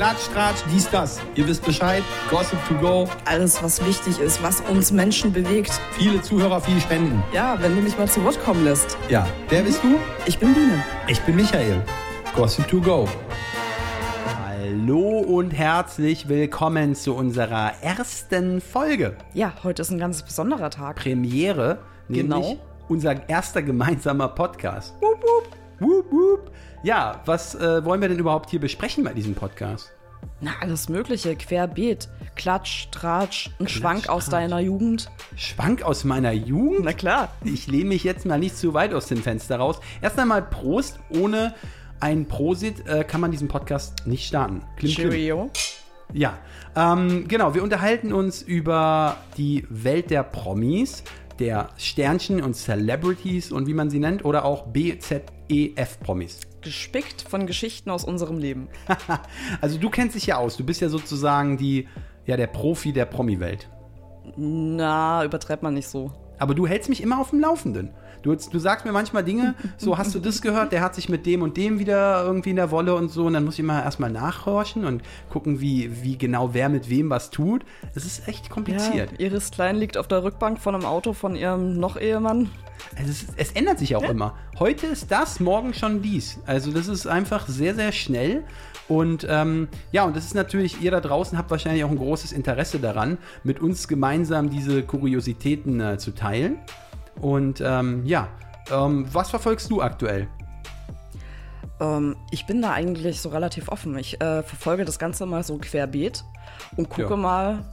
Klatsch, Tratsch, dies, das. Ihr wisst Bescheid. Gossip to go. Alles, was wichtig ist, was uns Menschen bewegt. Viele Zuhörer, viel Spenden. Ja, wenn du mich mal zu Wort kommen lässt. Ja, wer bist du? Ich bin Biene. Ich bin Michael. Gossip to go. Hallo und herzlich willkommen zu unserer ersten Folge. Ja, heute ist ein ganz besonderer Tag. Premiere, Genau. nämlich unser erster gemeinsamer Podcast. Wup, wup. Wup, wup. Ja, was äh, wollen wir denn überhaupt hier besprechen bei diesem Podcast? Na, alles Mögliche. Querbeet. Klatsch, Tratsch, ein Schwank aus Tratsch. deiner Jugend. Schwank aus meiner Jugend? Na klar. Ich lehne mich jetzt mal nicht zu weit aus dem Fenster raus. Erst einmal Prost. Ohne ein Prosit äh, kann man diesen Podcast nicht starten. Klim, klim. Cheerio. Ja, ähm, genau. Wir unterhalten uns über die Welt der Promis, der Sternchen und Celebrities und wie man sie nennt, oder auch BZEF-Promis. Gespickt von Geschichten aus unserem Leben. Also du kennst dich ja aus. Du bist ja sozusagen die, ja, der Profi der Promi-Welt. Na, übertreibt man nicht so. Aber du hältst mich immer auf dem Laufenden. Du, du sagst mir manchmal Dinge, so hast du das gehört, der hat sich mit dem und dem wieder irgendwie in der Wolle und so. Und dann muss ich immer erstmal nachhorchen und gucken, wie, wie genau wer mit wem was tut. Es ist echt Ja, kompliziert. Iris Klein liegt auf der Rückbank von einem Auto von ihrem Noch-Ehemann. Also es, es ändert sich auch immer. Heute ist das, morgen schon dies. Also das ist einfach sehr, sehr schnell. Und ähm, ja, und das ist natürlich, ihr da draußen habt wahrscheinlich auch ein großes Interesse daran, mit uns gemeinsam diese Kuriositäten äh, zu teilen. Und ähm, ja, ähm, was verfolgst du aktuell? Ähm, ich bin da eigentlich so relativ offen. Ich äh, verfolge das Ganze mal so querbeet und gucke Ja. mal,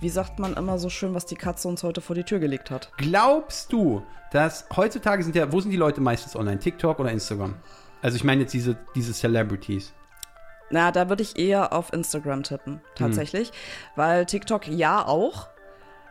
wie sagt man immer so schön, was die Katze uns heute vor die Tür gelegt hat. Glaubst du, dass heutzutage sind ja, wo sind die Leute meistens online? TikTok oder Instagram? Also ich meine jetzt diese, diese Celebrities. Na, da würde ich eher auf Instagram tippen, tatsächlich. Weil TikTok ja auch.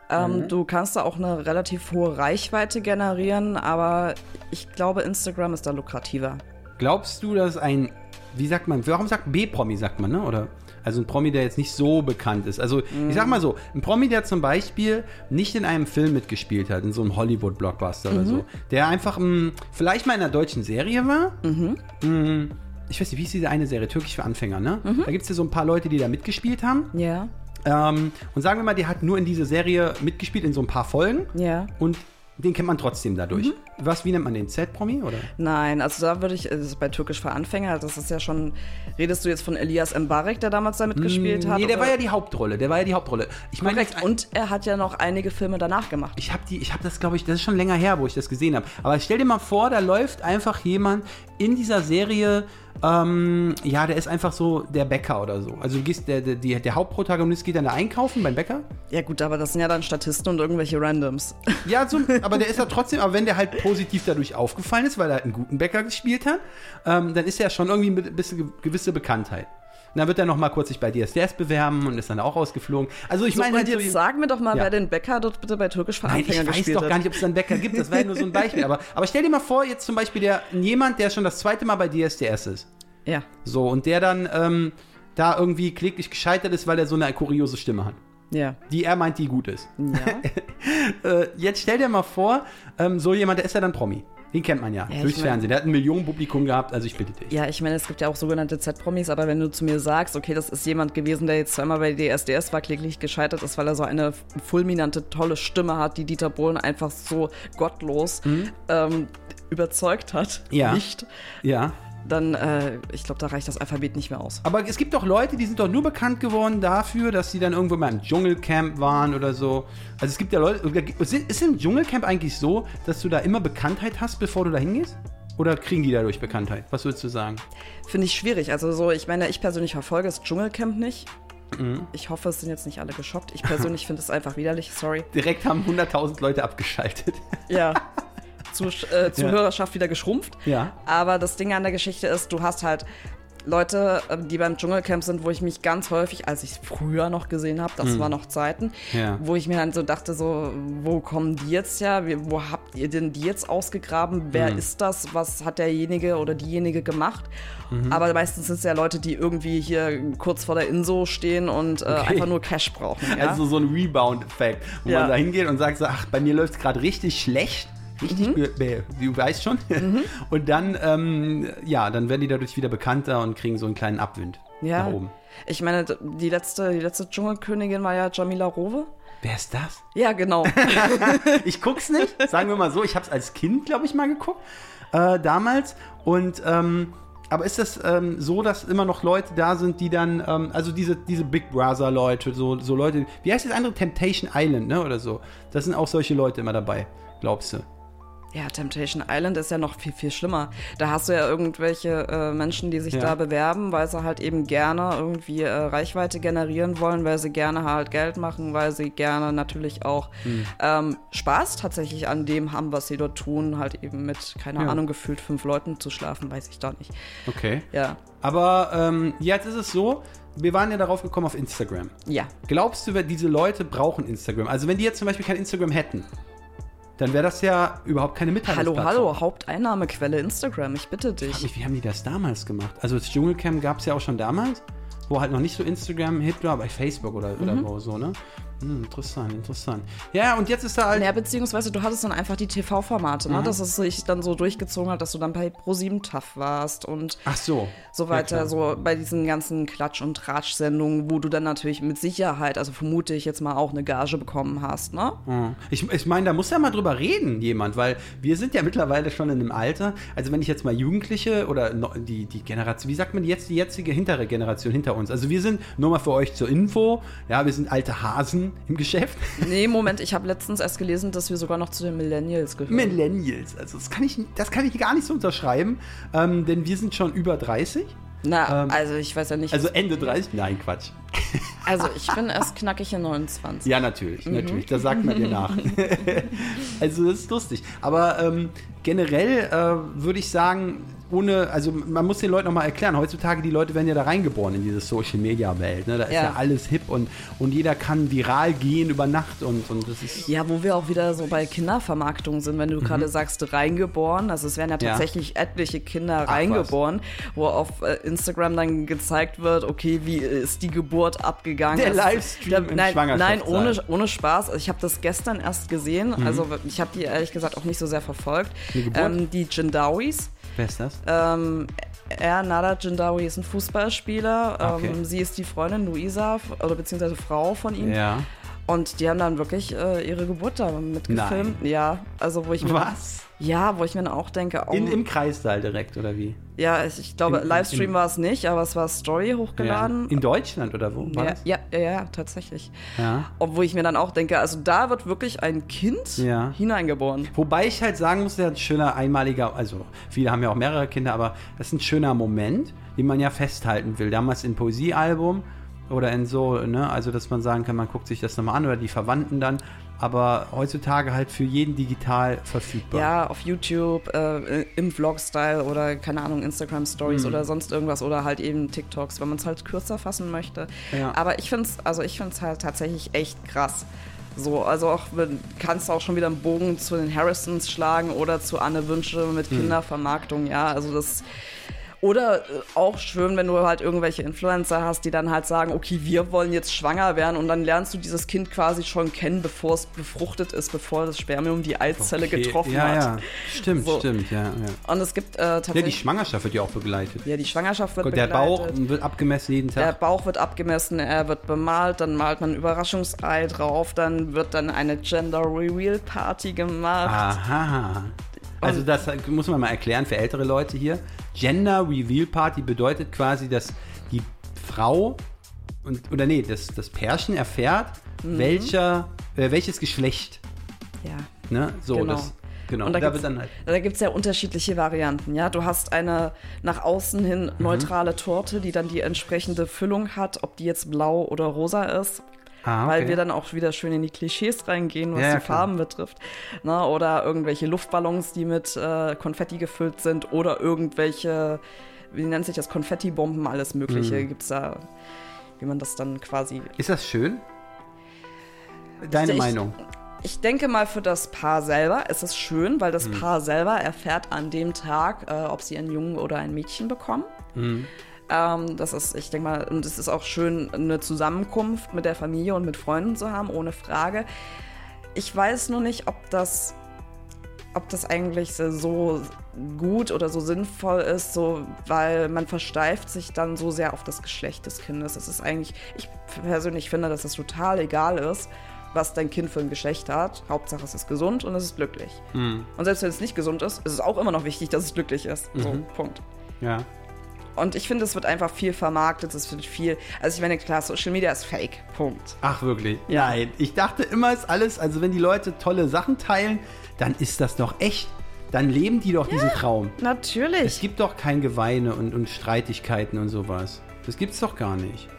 Ähm, Du kannst da auch eine relativ hohe Reichweite generieren, aber ich glaube, Instagram ist da lukrativer. Glaubst du, dass ein, wie sagt man, warum sagt B-Promi, sagt man, ne? Oder, also ein Promi, der jetzt nicht so bekannt ist. Also, ich sag mal so, ein Promi, der zum Beispiel nicht in einem Film mitgespielt hat, in so einem Hollywood-Blockbuster oder so, der einfach mh, vielleicht mal in einer deutschen Serie war. Mh, ich weiß nicht, wie ist diese eine Serie? Türkisch für Anfänger, ne? Da gibt es ja so ein paar Leute, die da mitgespielt haben. Ja, Ähm, und sagen wir mal, der hat nur in diese Serie mitgespielt, in so ein paar Folgen. ja. Und den kennt man trotzdem dadurch. Was, wie nennt man den? Z-Promi, oder? Nein, also da würde ich, das ist bei Türkisch für Anfänger, das ist ja schon, redest du jetzt von Elias Mbarek, der damals da mitgespielt hat? Nee, der oder- war ja die Hauptrolle. Der war ja die Hauptrolle. Ich meine, Korrekt. Und er hat ja noch einige Filme danach gemacht. ich habe die, ich habe das, glaube ich, das ist schon länger her, wo ich das gesehen habe. Aber stell dir mal vor, da läuft einfach jemand in dieser Serie. Ähm, ja, der ist einfach so der Bäcker oder so. Also du gehst, der, der, der Hauptprotagonist geht dann da einkaufen beim Bäcker. Ja gut, aber das sind ja dann Statisten und irgendwelche Randoms. Ja, so, aber der ist ja trotzdem, aber wenn der halt positiv dadurch aufgefallen ist, weil er halt einen guten Bäcker gespielt hat, ähm, dann ist er schon irgendwie ein bisschen ge- gewisse Bekanntheit. Dann wird er noch mal kurz sich bei DSDS bewerben und ist dann auch rausgeflogen. Also ich So, meine, und halt so, jetzt sag mir doch mal, Ja. wer den Bäcker dort bitte bei Türkisch für Nein, Anfänger ich weiß doch hat. gar nicht, ob es da einen Bäcker gibt. Das war ja nur so ein Beispiel. Aber, aber stell dir mal vor, jetzt zum Beispiel der, jemand, der schon das zweite Mal bei DSDS ist. Ja. So, und der dann ähm, da irgendwie kläglich gescheitert ist, weil er so eine kuriose Stimme hat. Ja. Die er meint, die gut ist. Ja. Äh, jetzt stell dir mal vor, ähm, so jemand, der ist ja dann Promi. Den kennt man ja, Ja, durchs mein- Fernsehen. Der hat ein Millionenpublikum gehabt, also ich bitte dich. ja, ich meine, es gibt ja auch sogenannte Z-Promis, aber wenn du zu mir sagst, okay, das ist jemand gewesen, der jetzt zweimal bei DSDS war, kläglich gescheitert ist, weil er so eine fulminante, tolle Stimme hat, die Dieter Bohlen einfach so gottlos ähm, überzeugt hat, Mhm. Ja. nicht, Ja. Dann, äh, ich glaube, da reicht das Alphabet nicht mehr aus. Aber es gibt doch Leute, die sind doch nur bekannt geworden dafür, dass sie dann irgendwo mal im Dschungelcamp waren oder so. Also es gibt ja Leute, ist im Dschungelcamp eigentlich so, dass du da immer Bekanntheit hast, bevor du da hingehst? Oder kriegen die dadurch Bekanntheit? Was würdest du sagen? Finde ich schwierig. Also so, ich meine, ich persönlich verfolge das Dschungelcamp nicht. Mhm. Ich hoffe, es sind jetzt nicht alle geschockt. Ich persönlich finde es einfach widerlich, sorry. Direkt haben 100.000 Leute abgeschaltet. Ja. Zu, äh, Zuhörerschaft wieder geschrumpft. Ja. Aber das Ding an der Geschichte ist, du hast halt Leute, ähm, die beim Dschungelcamp sind, wo ich mich ganz häufig, als ich es früher noch gesehen habe, das war noch Zeiten. Ja. wo ich mir dann so dachte, so, wo kommen die jetzt her? Wo habt ihr denn die jetzt ausgegraben? Wer Hm. ist das? Was hat derjenige oder diejenige gemacht? Mhm. Aber meistens sind es ja Leute, die irgendwie hier kurz vor der Inso stehen und äh, Okay. einfach nur Cash brauchen. Ja? Also so ein Rebound-Effekt, wo Ja. man da hingeht und sagt so, ach, bei mir läuft es gerade richtig schlecht. Richtig, be- be- du weißt schon. Und dann, ähm, ja, dann werden die dadurch wieder bekannter und kriegen so einen kleinen Abwind. Ja. nach oben. Ich meine, die letzte, die letzte Dschungelkönigin war ja Jamila Rowe. Wer ist das? Ja, genau. Ich guck's nicht, sagen wir mal so. Ich hab's als Kind, glaube ich, mal geguckt. Äh, damals. Und, ähm, aber ist das ähm, so, dass immer noch Leute da sind, die dann, ähm, also diese, diese Big Brother-Leute, so, so Leute, wie heißt das andere? Temptation Island, ne? Oder so. Das sind auch solche Leute immer dabei, glaubst du? Ja, Temptation Island ist ja noch viel, viel schlimmer. Da hast du ja irgendwelche äh, Menschen, die sich Ja. da bewerben, weil sie halt eben gerne irgendwie äh, Reichweite generieren wollen, weil sie gerne halt Geld machen, weil sie gerne natürlich auch Hm. ähm, Spaß tatsächlich an dem haben, was sie dort tun, halt eben mit, keine Ja. Ahnung, gefühlt fünf Leuten zu schlafen, weiß ich doch nicht. Okay. Ja, Aber ähm, jetzt ist es so, wir waren ja darauf gekommen auf Instagram. ja. Glaubst du, diese Leute brauchen Instagram? Also wenn die jetzt zum Beispiel kein Instagram hätten, dann wäre das ja überhaupt keine Hallo, Mitteilungsplattform. hallo, Haupteinnahmequelle Instagram, ich bitte Ich dich. mich, wie haben die das damals gemacht? Also das Dschungelcamp gab es ja auch schon damals, wo halt noch nicht so Instagram hit war, bei Facebook oder, oder Mhm. wo so, ne? Hm, interessant, interessant. Ja, und jetzt ist da halt. Ja, beziehungsweise du hattest dann einfach die TV-Formate, Mhm. ne? dass es sich dann so durchgezogen hat, dass du dann bei Pro7 TAF warst und Ach so. so Ja, weiter, klar. so bei diesen ganzen Klatsch- und Tratsch-Sendungen, wo du dann natürlich mit Sicherheit, also vermute ich jetzt mal auch eine Gage bekommen hast, ne? Hm. Ich, ich meine, da muss ja mal drüber reden, jemand, weil wir sind ja mittlerweile schon in einem Alter, also wenn ich jetzt mal Jugendliche oder die, die Generation, wie sagt man jetzt, die jetzige hintere Generation hinter uns, also wir sind, nur mal für euch zur Info, ja, wir sind alte Hasen im Geschäft. Nee, Moment, ich habe letztens erst gelesen, dass wir sogar noch zu den Millennials gehören. Millennials, also das kann ich, das kann ich gar nicht so unterschreiben, ähm, denn wir sind schon über 30, Na, ähm, also ich weiß ja nicht. also Ende 30, nein, Quatsch. also ich bin erst knackige 29. Ja, natürlich, natürlich. Das sagt man dir nach. also das ist lustig. Aber ähm, generell äh, würde ich sagen, ohne, also man muss den Leuten nochmal erklären, heutzutage die Leute werden ja da reingeboren in diese Social Media Welt. Ne? Da ist ja. Ja. alles hip und, und jeder kann viral gehen über Nacht und, und das ist. Ja, wo wir auch wieder so bei Kindervermarktung sind, wenn du gerade sagst, reingeboren. Also es werden ja Mhm. Ja. tatsächlich etliche Kinder Ach, reingeboren, wo auf äh, Instagram dann gezeigt wird, okay, wie ist die Geburt abgegangen. Der Also, Livestream im nein, nein, ohne, ohne Spaß. Ich habe das gestern erst gesehen. Mhm. Also ich habe die ehrlich gesagt auch nicht so sehr verfolgt. Die? Ähm, die Jindawis. Wer ist das? Ähm, er, Nada Jindawi, ist ein Fußballspieler. Okay. Ähm, sie ist die Freundin Luisa, oder beziehungsweise Frau von ihm. ja. Und die haben dann wirklich äh, ihre Geburt da mitgefilmt. Ja, also wo ich mir, Was? ja, wo ich mir dann auch denke, oh, In, Im Kreissaal direkt, oder wie? Ja, ich, ich glaube, im- Livestream war es nicht, aber es war Story hochgeladen. Ja. In Deutschland oder wo? War ja, das? ja, ja, ja, tatsächlich. ja. Obwohl ich mir dann auch denke, also da wird wirklich ein Kind Ja. hineingeboren. Wobei ich halt sagen muss, der ist ein schöner einmaliger, also viele haben ja auch mehrere Kinder, aber das ist ein schöner Moment, den man ja festhalten will. Damals im Poesiealbum oder in so, ne, also dass man sagen kann, man guckt sich das nochmal an oder die Verwandten dann, aber heutzutage halt für jeden digital verfügbar. Ja, auf YouTube, äh, im Vlog-Style oder keine Ahnung, Instagram-Stories Mhm. oder sonst irgendwas oder halt eben TikToks, wenn man es halt kürzer fassen möchte. Ja. Aber ich finde es, also ich halt tatsächlich echt krass. So, also auch kannst du auch schon wieder einen Bogen zu den Harrisons schlagen oder zu Anne Wünsche mit Mhm. Kindervermarktung, ja, also das oder äh, auch schön, wenn du halt irgendwelche Influencer hast, die dann halt sagen, okay, wir wollen jetzt schwanger werden und dann lernst du dieses Kind quasi schon kennen, bevor es befruchtet ist, bevor das Spermium die Eizelle Okay, getroffen ja, hat. Ja, stimmt, So. stimmt, ja, ja. Und es gibt äh, Ja, die tatsächlich. Schwangerschaft wird ja auch begleitet. Ja, die Schwangerschaft wird Der begleitet. Bauch wird abgemessen jeden Der Tag. Bauch wird abgemessen, er wird bemalt, dann malt man ein Überraschungsei drauf, dann wird dann eine Gender Reveal Party gemacht. Aha. Also das muss man mal erklären für ältere Leute hier. Gender Reveal Party bedeutet quasi, dass die Frau und oder nee, das, das Pärchen erfährt, Mhm. welcher, äh, welches Geschlecht. Ja. Ne? So, Genau. das. Genau. Und da, da wird dann halt. gibt's ja unterschiedliche Varianten. Ja, du hast eine nach außen hin Mhm. neutrale Torte, die dann die entsprechende Füllung hat, ob die jetzt blau oder rosa ist. Ah, Weil okay. wir dann auch wieder schön in die Klischees reingehen, was Ja, die klar. Farben betrifft. Na, oder irgendwelche Luftballons, die mit äh, Konfetti gefüllt sind. Oder irgendwelche, wie nennt sich das, Konfettibomben, alles Mögliche. Mhm. Gibt's da, wie man das dann quasi. Ist das schön? Deine Ich- Meinung? Ich denke mal, für das Paar selber ist es schön, weil das Paar selber erfährt an dem Tag, äh, ob sie einen Jungen oder ein Mädchen bekommen. Mhm. Ähm, das ist, ich denke mal, und es ist auch schön, eine Zusammenkunft mit der Familie und mit Freunden zu haben, ohne Frage. Ich weiß nur nicht, ob das ob das eigentlich so gut oder so sinnvoll ist, so, weil man versteift sich dann so sehr auf das Geschlecht des Kindes. Es ist eigentlich, ich persönlich finde, dass es total egal ist, was dein Kind für ein Geschlecht hat. Hauptsache es ist gesund und es ist glücklich. Mhm. Und selbst wenn es nicht gesund ist, ist es auch immer noch wichtig, dass es glücklich ist. So, Mhm. Punkt. Ja. Und ich finde, es wird einfach viel vermarktet, es wird viel. Also ich meine, klar, Social Media ist fake. Punkt. Ach, wirklich? Ja. Nein. Ich dachte immer, ist alles, also wenn die Leute tolle Sachen teilen, dann ist das doch echt. Dann leben die doch diesen Traum. Es Natürlich. gibt doch kein Geweine und, und Streitigkeiten und sowas. Das gibt's doch gar nicht.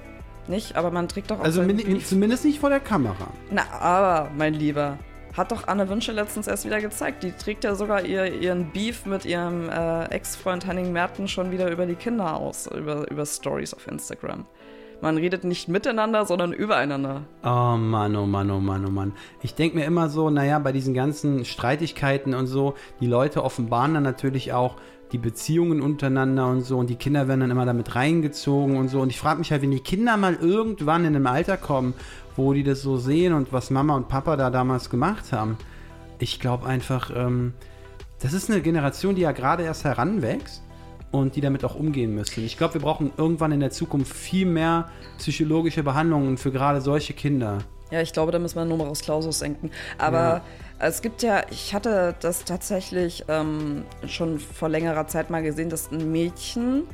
Nicht, aber man trägt doch auch Also zumindest nicht vor der Kamera. Na, aber, mein Lieber, hat doch Anne Wünsche letztens erst wieder gezeigt. Die trägt ja sogar ihr, ihren Beef mit ihrem äh, Ex-Freund Henning Merten schon wieder über die Kinder aus, über, über Stories auf Instagram. Man redet nicht miteinander, sondern übereinander. Oh Mann, oh Mann, oh Mann, oh Mann. Ich denke mir immer so, naja, bei diesen ganzen Streitigkeiten und so, die Leute offenbaren dann natürlich auch die Beziehungen untereinander und so und die Kinder werden dann immer damit reingezogen und so. Und ich frage mich halt, wenn die Kinder mal irgendwann in einem Alter kommen, wo die das so sehen und was Mama und Papa da damals gemacht haben, ich glaube einfach, ähm, das ist eine Generation, die ja gerade erst heranwächst und die damit auch umgehen müssen. Ich glaube, wir brauchen irgendwann in der Zukunft viel mehr psychologische Behandlungen für gerade solche Kinder. Ja, ich glaube, da müssen wir Numerus Clausus senken. Aber Ja. Es gibt ja, ich hatte das tatsächlich ähm, schon vor längerer Zeit mal gesehen, dass ein Mädchen,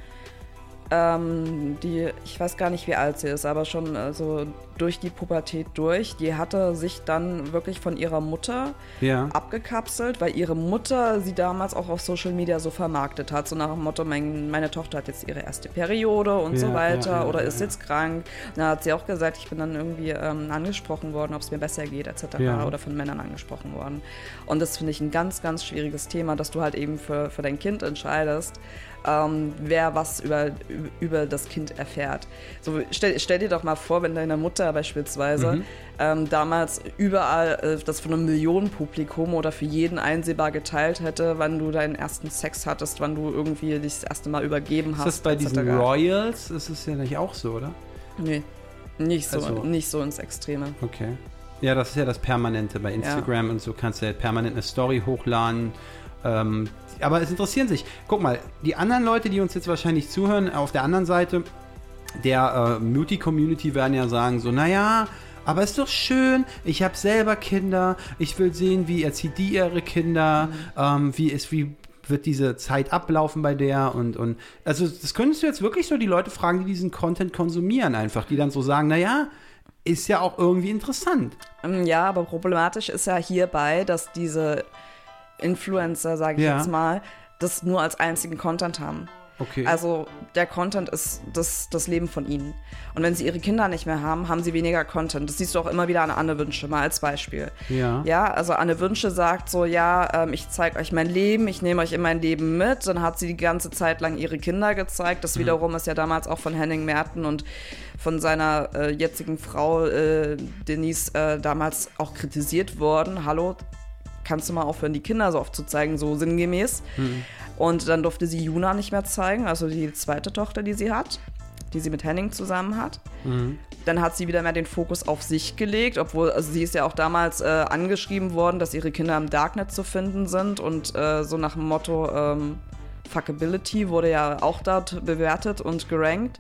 ähm, die, ich weiß gar nicht, wie alt sie ist, aber schon also durch die Pubertät durch, die hatte sich dann wirklich von ihrer Mutter Ja. abgekapselt, weil ihre Mutter sie damals auch auf Social Media so vermarktet hat, so nach dem Motto, mein, meine Tochter hat jetzt ihre erste Periode und so Ja, weiter ja, oder ist jetzt krank. Da hat sie auch gesagt, ich bin dann irgendwie ähm, angesprochen worden, ob es mir besser geht etc. Oder von Männern angesprochen worden. Und das finde ich ein ganz, ganz schwieriges Thema, dass du halt eben für, für dein Kind entscheidest, ähm, wer was über, über das Kind erfährt. So, stell, stell dir doch mal vor, wenn deine Mutter beispielsweise Mhm. ähm, damals überall äh, das von einem Millionenpublikum oder für jeden einsehbar geteilt hätte, wann du deinen ersten Sex hattest, wann du irgendwie dich das erste Mal übergeben Ist hast. das bei diesen. Royals? Ist es ja nicht auch so, oder? Nee, nicht so, Also- nicht so ins Extreme. Okay. Ja, das ist ja das Permanente. Bei Instagram und so kannst du ja permanent eine Story hochladen. Ähm, aber es interessieren sich. Guck mal, die anderen Leute, die uns jetzt wahrscheinlich zuhören, auf der anderen Seite der äh, Muti-Community werden ja sagen so, naja, aber ist doch schön, ich habe selber Kinder, ich will sehen, wie erzieht die ihre Kinder, ähm, wie ist, wie wird diese Zeit ablaufen bei der und, und also das könntest du jetzt wirklich so die Leute fragen, die diesen Content konsumieren einfach, die dann so sagen, naja, ist ja auch irgendwie interessant. Ähm, Ja, aber problematisch ist ja hierbei, dass diese Influencer, sage ich Ja. jetzt mal, das nur als einzigen Content haben. Okay. Also der Content ist das, das Leben von ihnen. Und wenn sie ihre Kinder nicht mehr haben, haben sie weniger Content. Das siehst du auch immer wieder an Anne Wünsche, mal als Beispiel. Ja. Ja, also Anne Wünsche sagt so, ja, ähm, ich zeige euch mein Leben, ich nehme euch in mein Leben mit. Dann hat sie die ganze Zeit lang ihre Kinder gezeigt. Das wiederum ist ja damals auch von Henning Merten und von seiner äh, jetzigen Frau äh, Denise äh, damals auch kritisiert worden. Hallo, kannst du mal aufhören, die Kinder so oft zu zeigen, so sinngemäß. Und dann durfte sie Juna nicht mehr zeigen, also die zweite Tochter, die sie hat, die sie mit Henning zusammen hat. Dann hat sie wieder mehr den Fokus auf sich gelegt, obwohl also sie ist ja auch damals äh, angeschrieben worden, dass ihre Kinder im Darknet zu finden sind und äh, so nach dem Motto ähm, Fuckability wurde ja auch dort bewertet und gerankt.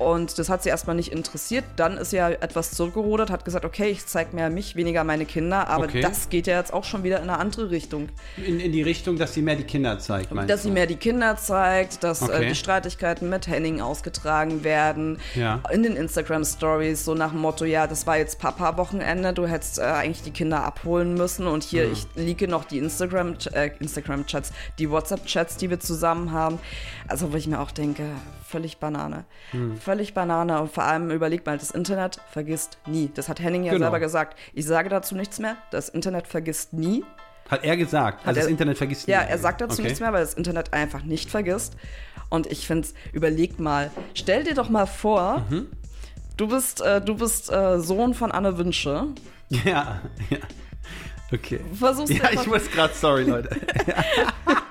Und das hat sie erstmal nicht interessiert. Dann ist sie ja etwas zurückgerudert, hat gesagt, okay, ich zeige mehr mich, weniger meine Kinder. Aber Okay. das geht ja jetzt auch schon wieder in eine andere Richtung. In, in die Richtung, dass sie mehr die Kinder zeigt, meinst Dass sie du? mehr die Kinder zeigt, dass Okay. äh, die Streitigkeiten mit Henning ausgetragen werden. Ja. In den Instagram-Stories, so nach dem Motto, ja, das war jetzt Papa-Wochenende, du hättest äh, eigentlich die Kinder abholen müssen und hier, Mhm. ich liege noch die Instagram- äh, Instagram-Chats, die WhatsApp-Chats, die wir zusammen haben. Also, wo ich mir auch denke, völlig Banane. Mhm. Völlig Banane. Und vor allem überlegt mal, das Internet vergisst nie. Das hat Henning ja Genau. selber gesagt. Ich sage dazu nichts mehr. Das Internet vergisst nie. Hat er gesagt. also er- das Internet vergisst Ja, nie. er sagt dazu okay. nichts mehr, weil das Internet einfach nicht vergisst. Und ich finde es, überleg mal, stell dir doch mal vor, Mhm. du bist, äh, du bist äh, Sohn von Anne Wünsche. Ja, ja. Okay. Versuchst Ja, ich muss gerade, sorry, Leute.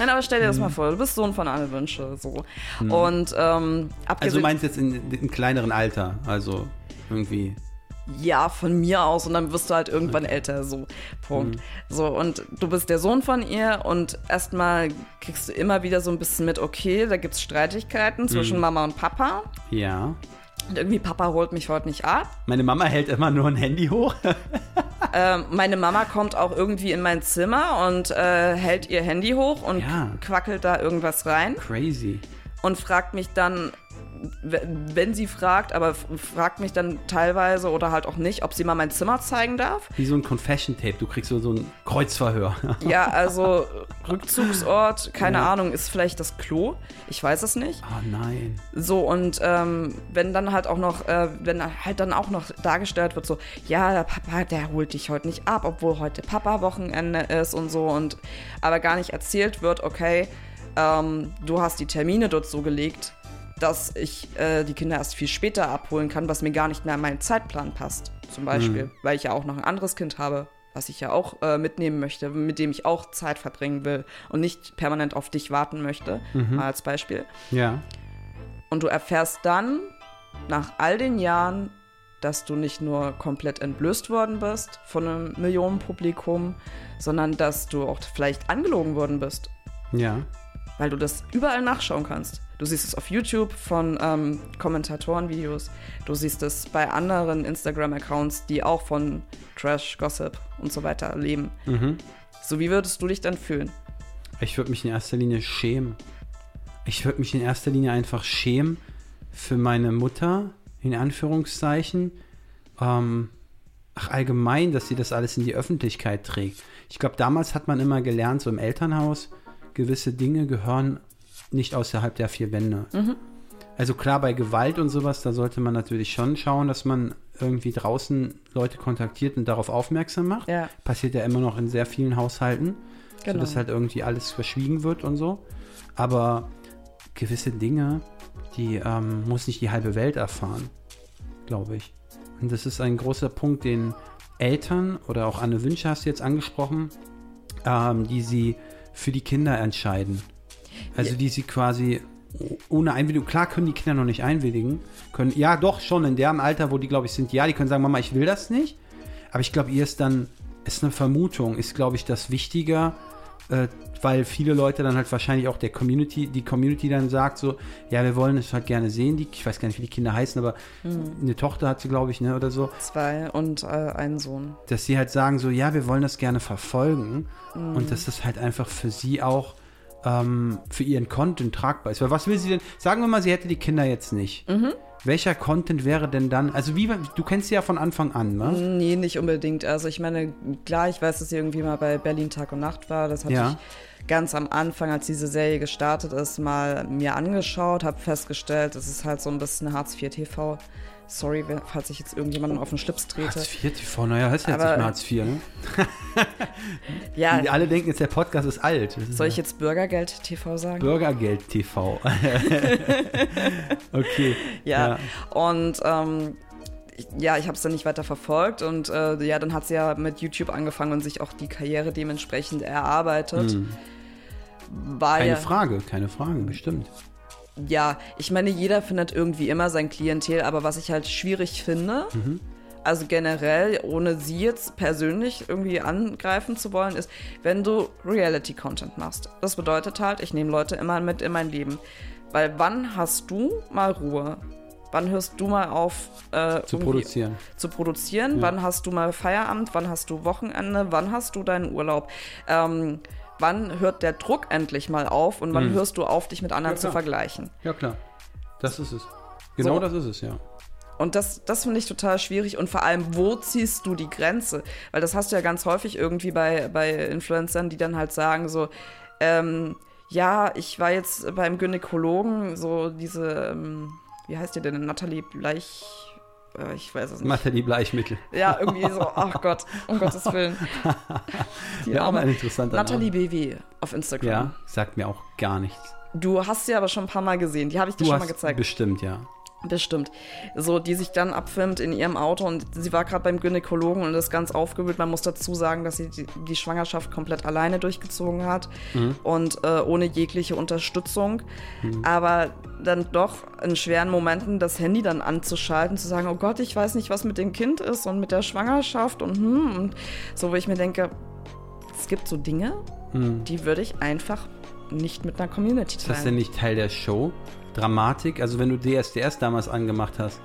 Nein, aber stell dir das Mhm. mal vor, du bist Sohn von Anne Wünsche. So. Und ähm, Also du meinst jetzt in, in kleineren Alter, also irgendwie. ja, von mir aus und dann wirst du halt irgendwann okay. älter, so. Punkt. Mhm. So, und du bist der Sohn von ihr und erstmal kriegst du immer wieder so ein bisschen mit, okay, da gibt es Streitigkeiten zwischen mhm. Mama und Papa. Ja. Und irgendwie Papa holt mich heute nicht ab. Meine Mama hält immer nur ein Handy hoch. ähm, meine Mama kommt auch irgendwie in mein Zimmer und äh, hält ihr Handy hoch und ja. quackelt da irgendwas rein. Crazy. Und fragt mich dann, wenn sie fragt, aber fragt mich dann teilweise oder halt auch nicht, ob sie mal mein Zimmer zeigen darf. Wie so ein Confession-Tape, du kriegst so, so ein Kreuzverhör. ja, also Rückzugsort, keine ja. Ahnung, ist vielleicht das Klo. Ich weiß es nicht. Ah, nein. So, und ähm, wenn dann halt auch noch, äh, wenn halt dann auch noch dargestellt wird, so, ja, der Papa, der holt dich heute nicht ab, obwohl heute Papa-Wochenende ist und so, und aber gar nicht erzählt wird, okay, ähm, du hast die Termine dort so gelegt, dass ich äh, die Kinder erst viel später abholen kann, was mir gar nicht mehr in meinen Zeitplan passt. Zum Beispiel, mhm. weil ich ja auch noch ein anderes Kind habe, was ich ja auch äh, mitnehmen möchte, mit dem ich auch Zeit verbringen will und nicht permanent auf dich warten möchte, mhm. mal als Beispiel. Ja. Und du erfährst dann, nach all den Jahren, dass du nicht nur komplett entblößt worden bist von einem Millionenpublikum, sondern dass du auch vielleicht angelogen worden bist. Ja. Weil du das überall nachschauen kannst. Du siehst es auf YouTube von ähm, Kommentatorenvideos. Du siehst es bei anderen Instagram-Accounts, die auch von Trash, Gossip und so weiter leben. Mhm. So, wie würdest du dich dann fühlen? Ich würde mich in erster Linie schämen. Ich würde mich in erster Linie einfach schämen für meine Mutter, in Anführungszeichen. Ähm, ach, allgemein, dass sie das alles in die Öffentlichkeit trägt. Ich glaube, damals hat man immer gelernt, so im Elternhaus, gewisse Dinge gehören nicht außerhalb der vier Wände. Mhm. Also klar, bei Gewalt und sowas, da sollte man natürlich schon schauen, dass man irgendwie draußen Leute kontaktiert und darauf aufmerksam macht. Ja. Passiert ja immer noch in sehr vielen Haushalten, genau. sodass halt irgendwie alles verschwiegen wird und so. Aber gewisse Dinge, die ähm, muss nicht die halbe Welt erfahren, glaube ich. Und das ist ein großer Punkt, den Eltern oder auch Anne Wünsche hast du jetzt angesprochen, ähm, die sie für die Kinder entscheiden. Also die sie quasi ohne Einwilligung, klar können die Kinder noch nicht einwilligen, können, ja doch schon in dem Alter, wo die glaube ich sind, ja, die können sagen, Mama, ich will das nicht, aber ich glaube, ihr ist dann, ist eine Vermutung, ist glaube ich das wichtiger, äh, weil viele Leute dann halt wahrscheinlich auch der Community, die Community dann sagt so, ja, wir wollen es halt gerne sehen, die, ich weiß gar nicht, wie die Kinder heißen, aber mhm. eine Tochter hat sie glaube ich, ne, oder so. Zwei und äh, einen Sohn. Dass sie halt sagen so, ja, wir wollen das gerne verfolgen mhm. und dass das halt einfach für sie auch ähm, für ihren Content tragbar ist. Weil was will sie denn? Sagen wir mal, sie hätte die Kinder jetzt nicht. Mhm. Welcher Content wäre denn dann, also wie, du kennst sie ja von Anfang an, ne? Nee, nicht unbedingt. Also ich meine, klar, ich weiß, dass sie irgendwie mal bei Berlin Tag und Nacht war. Das hatte ja. ich ganz am Anfang, als diese Serie gestartet ist, mal mir angeschaut, habe festgestellt, es ist halt so ein bisschen Hartz IV TV. Sorry, falls ich jetzt irgendjemanden auf den Schlips trete. Hartz IV TV, naja, heißt ja jetzt nicht mehr Hartz IV, ne? ja. Die alle denken jetzt, der Podcast ist alt. Soll ich jetzt Bürgergeld TV sagen? Bürgergeld TV. okay. Ja, ja. und ähm, ja, ich habe es dann nicht weiter verfolgt und äh, ja, dann hat sie ja mit YouTube angefangen und sich auch die Karriere dementsprechend erarbeitet. Hm. keine Frage, keine Frage, bestimmt ja, ich meine, jeder findet irgendwie immer sein Klientel, aber was ich halt schwierig finde, mhm. also generell, ohne sie jetzt persönlich irgendwie angreifen zu wollen, ist, wenn du Reality-Content machst. Das bedeutet halt, ich nehme Leute immer mit in mein Leben. Weil wann hast du mal Ruhe? Wann hörst du mal auf äh, zu produzieren? Zu produzieren? Ja. Wann hast du mal Feierabend? Wann hast du Wochenende? Wann hast du deinen Urlaub? Ähm, wann hört der Druck endlich mal auf und wann hm. hörst du auf, dich mit anderen ja, zu vergleichen? Ja, klar. Das ist es. Genau so. das ist es, ja. Und das, das finde ich total schwierig. Und vor allem, wo ziehst du die Grenze? Weil das hast du ja ganz häufig irgendwie bei, bei Influencern, die dann halt sagen so, ähm, ja, ich war jetzt beim Gynäkologen, so diese, ähm, wie heißt die denn, Nathalie Bleich, ich weiß es nicht. Mathe Bleichmittel. Ja, irgendwie so, ach Gott, um Gottes Willen. Die ja, auch ein interessanter Nathalie. BW auf Instagram. Ja, sagt mir auch gar nichts. Du hast sie aber schon ein paar Mal gesehen, die habe ich dir du schon mal gezeigt. Bestimmt, ja. Bestimmt. So, die sich dann abfilmt in ihrem Auto und sie war gerade beim Gynäkologen und ist ganz aufgewühlt. Man muss dazu sagen, dass sie die, die Schwangerschaft komplett alleine durchgezogen hat und äh, ohne jegliche Unterstützung. Aber dann doch in schweren Momenten das Handy dann anzuschalten, zu sagen, oh Gott, ich weiß nicht, was mit dem Kind ist und mit der Schwangerschaft und hm, und so, wo ich mir denke, es gibt so Dinge, die würde ich einfach nicht mit einer Community Ist teilen. das denn nicht Teil der Show? Dramatik? Also wenn du DSDS damals angemacht hast,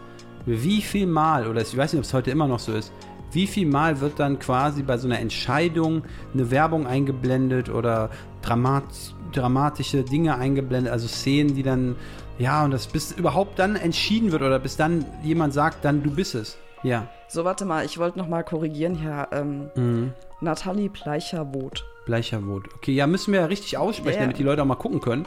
wie viel Mal, oder ich weiß nicht, ob es heute immer noch so ist, wie viel Mal wird dann quasi bei so einer Entscheidung eine Werbung eingeblendet oder dramat dramatische Dinge eingeblendet, also Szenen, die dann, ja, und das bis überhaupt dann entschieden wird oder bis dann jemand sagt, dann du bist es. Ja, So, warte mal, ich wollte noch mal korrigieren hier. Ähm, Mhm. Nathalie Bleicher-Woth. Bleicherwut. Okay, ja, müssen wir ja richtig aussprechen, ja. damit die Leute auch mal gucken können.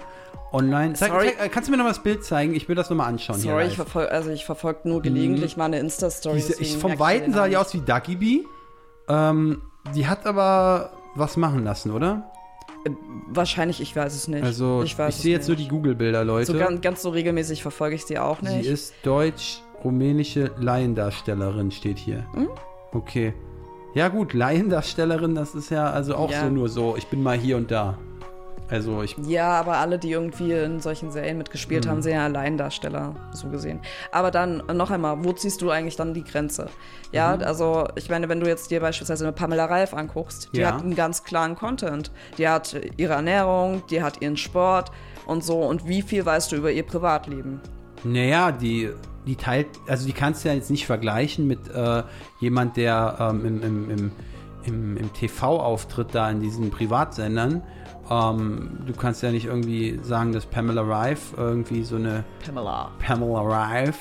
Online. Zeig, Sorry. zeig, äh, kannst du mir noch mal das Bild zeigen? Ich will das nochmal anschauen. Sorry, hier ich verfolge also ich verfolge nur gelegentlich mal eine Insta-Story. Vom Weiten sah die aus wie Ducky Bee. Ähm, die hat aber was machen lassen, oder? nicht. Wahrscheinlich, ich weiß es nicht. Also, ich, ich sehe jetzt nur nicht. die Google-Bilder, Leute. So ganz, ganz so regelmäßig verfolge ich sie auch Sie nicht. ist deutsch-rumänische Laiendarstellerin, steht hier. Hm? Okay. Ja, gut, Laiendarstellerin, das ist ja also auch Ja. so nur so, ich bin mal hier und da. Also, ich. ja, aber alle, die irgendwie in solchen Serien mitgespielt Mhm. haben, sind ja Alleindarsteller, so gesehen. Aber dann noch einmal, wo ziehst du eigentlich dann die Grenze? Ja, Mhm. also ich meine, wenn du jetzt dir beispielsweise eine Pamela Reif anguckst, die Ja. hat einen ganz klaren Content. Die hat ihre Ernährung, die hat ihren Sport und so. Und wie viel weißt du über ihr Privatleben? Naja, die, die teilt, also die kannst du ja jetzt nicht vergleichen mit äh, jemand, der ähm, im, im, im, im, im TV auftritt, da in diesen Privatsendern. Ähm, du kannst ja nicht irgendwie sagen, dass Pamela Reif irgendwie so eine Pamela. Pamela Reif.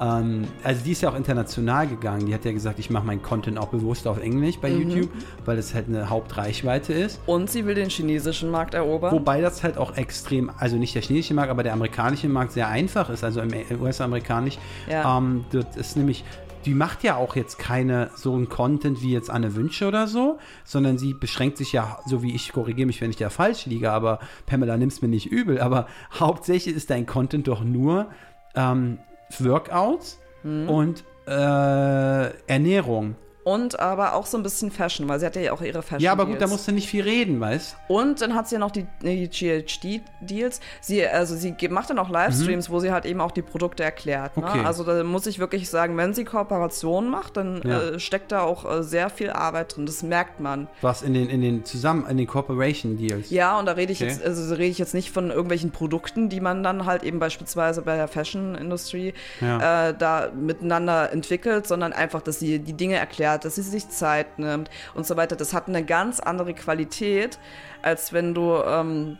Ähm, also die ist ja auch international gegangen. Die hat ja gesagt, ich mache meinen Content auch bewusst auf Englisch bei YouTube, weil es halt eine Hauptreichweite ist. Und sie will den chinesischen Markt erobern. Wobei das halt auch extrem, also nicht der chinesische Markt, aber der amerikanische Markt sehr einfach ist, also im US-amerikanisch. Ja. Ähm, das ist nämlich, die macht ja auch jetzt keine so einen Content wie jetzt Anne Wünsche oder so, sondern sie beschränkt sich ja, so wie ich korrigiere mich, wenn ich da falsch liege, aber Pamela nimm's mir nicht übel, aber hauptsächlich ist dein Content doch nur ähm, Workouts Mhm. und äh, Ernährung. Und aber auch so ein bisschen Fashion, weil sie hat ja auch ihre Fashion. Ja, aber gut, da musst du nicht viel reden, weißt Und dann hat sie ja noch die, die GHD-Deals. Sie, also sie macht dann auch Livestreams, wo sie halt eben auch die Produkte erklärt. Ne? Mhm. Okay. Also da muss ich wirklich sagen, wenn sie Kooperationen macht, dann Ja. äh, steckt da auch äh, sehr viel Arbeit drin. Das merkt man. Was in den, in den zusammen, in den Corporation Deals. Ja, und da rede ich Okay. jetzt, also rede ich jetzt nicht von irgendwelchen Produkten, die man dann halt eben beispielsweise bei der Fashion-Industrie Ja. äh, da miteinander entwickelt, sondern einfach, dass sie die Dinge erklärt, dass sie sich Zeit nimmt und so weiter. Das hat eine ganz andere Qualität, als wenn du ähm,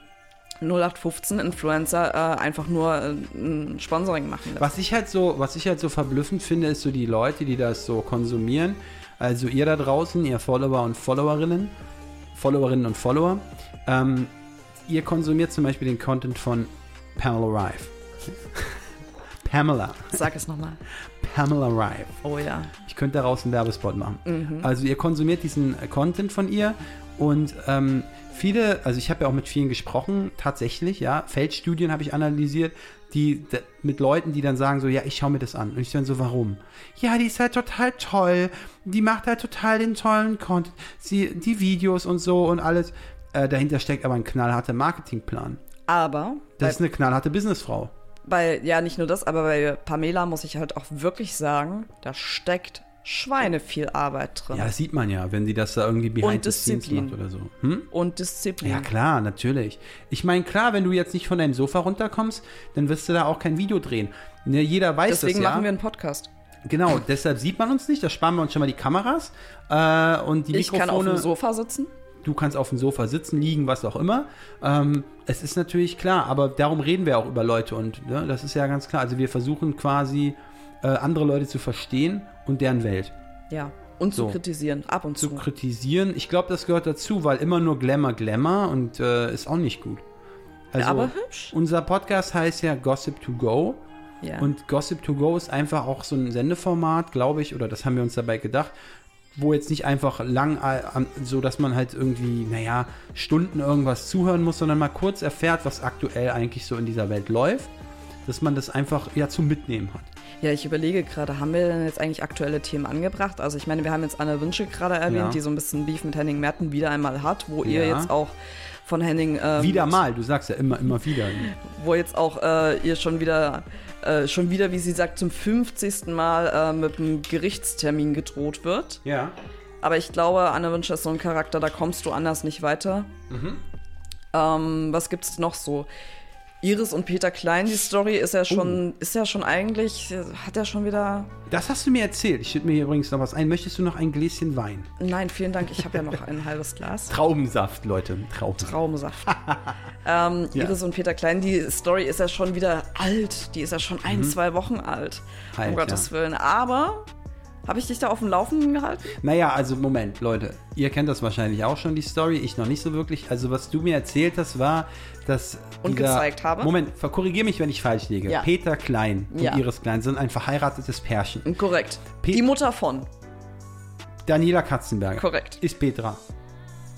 0815 Influencer äh, einfach nur äh, ein Sponsoring machen lässt. Was ich halt so, was ich halt so verblüffend finde, ist so die Leute, die das so konsumieren. Also ihr da draußen, ihr Follower und Followerinnen, Followerinnen und Follower, ähm, ihr konsumiert zum Beispiel den Content von Pamela Reif. Pamela. Sag es nochmal. Pamela Reif. Oh ja. Ich könnte daraus einen Werbespot machen. Mhm. Also ihr konsumiert diesen äh, Content von ihr und ähm, viele, also ich habe ja auch mit vielen gesprochen, tatsächlich, ja, Feldstudien habe ich analysiert, die mit Leuten, die dann sagen so, ja, ich schaue mir das an. Und ich dann so, warum? Ja, die ist halt total toll, die macht halt total den tollen Content, sie, die Videos und so und alles. Äh, dahinter steckt aber ein knallharter Marketingplan. Aber Das ist eine knallharte Businessfrau. Bei, ja, nicht nur das, aber bei Pamela muss ich halt auch wirklich sagen, da steckt Schweine viel Arbeit drin. Ja, das sieht man ja, wenn sie das da irgendwie behind Und the scenes Disziplin. macht oder so. Hm? Und Disziplin. Ja, klar, natürlich. Ich meine, klar, wenn du jetzt nicht von deinem Sofa runterkommst, dann wirst du da auch kein Video drehen. Ne, jeder weiß Deswegen das ja. machen wir einen Podcast. genau, deshalb sieht man uns nicht, da sparen wir uns schon mal die Kameras äh, und die Ich kann auf Mikrofone. dem Sofa sitzen. Du kannst auf dem Sofa sitzen, liegen, was auch immer. Ähm, es ist natürlich klar, aber darum reden wir auch über Leute und ne, das ist ja ganz klar. Also wir versuchen quasi äh, andere Leute zu verstehen und deren Welt Ja. Und So. zu kritisieren, ab und zu zu. kritisieren. Ich glaube, das gehört dazu, weil immer nur Glamour, Glamour und äh, ist auch nicht gut. Also, aber hübsch. Unser Podcast heißt ja Gossip to Go. Ja. Und Gossip to Go ist einfach auch so ein Sendeformat, glaube ich, oder das haben wir uns dabei gedacht, wo jetzt nicht einfach lang, äh, so dass man halt irgendwie, naja, Stunden irgendwas zuhören muss, sondern mal kurz erfährt, was aktuell eigentlich so in dieser Welt läuft. dass man das einfach ja zum Mitnehmen hat. Ja, ich überlege gerade, haben wir denn jetzt eigentlich aktuelle Themen angebracht? Also ich meine, wir haben jetzt Anne Wünsche gerade erwähnt, Ja. die so ein bisschen Beef mit Henning Merten wieder einmal hat, wo ihr Ja. jetzt auch von Henning ähm, Wieder mal, du sagst ja immer, immer wieder. wo jetzt auch äh, ihr schon wieder, äh, schon wieder, wie sie sagt, zum 50. Mal äh, mit einem Gerichtstermin gedroht wird. Ja. Aber ich glaube, Anne Wünsche ist so ein Charakter, da kommst du anders nicht weiter. Ähm, was gibt's noch so? Iris und Peter Klein, die Story ist ja schon, ist ja schon eigentlich, hat ja schon wieder. Das hast du mir erzählt. Ich schütte mir hier übrigens noch was ein. Möchtest du noch ein Gläschen Wein? Nein, vielen Dank, ich habe ja noch ein halbes Glas. Traubensaft, Leute. Traubensaft. Traumsaft. ähm, Ja. Iris und Peter Klein, die Story ist ja schon wieder alt. Die ist ja schon ein, zwei Wochen alt. Mhm. Alt, um Gottes ja. Willen. Aber habe ich dich da auf dem Laufenden gehalten? Naja, also Moment, Leute. Ihr kennt das wahrscheinlich auch schon, die Story. Ich noch nicht so wirklich. Also, was du mir erzählt hast, war, dass. Und dieser- gezeigt habe? Moment, korrigiere mich, wenn ich falsch liege. Ja. Peter Klein und Ja. Iris Klein sind ein verheiratetes Pärchen. Korrekt. Pe- die Mutter von. Daniela Katzenberger Korrekt. ist Petra.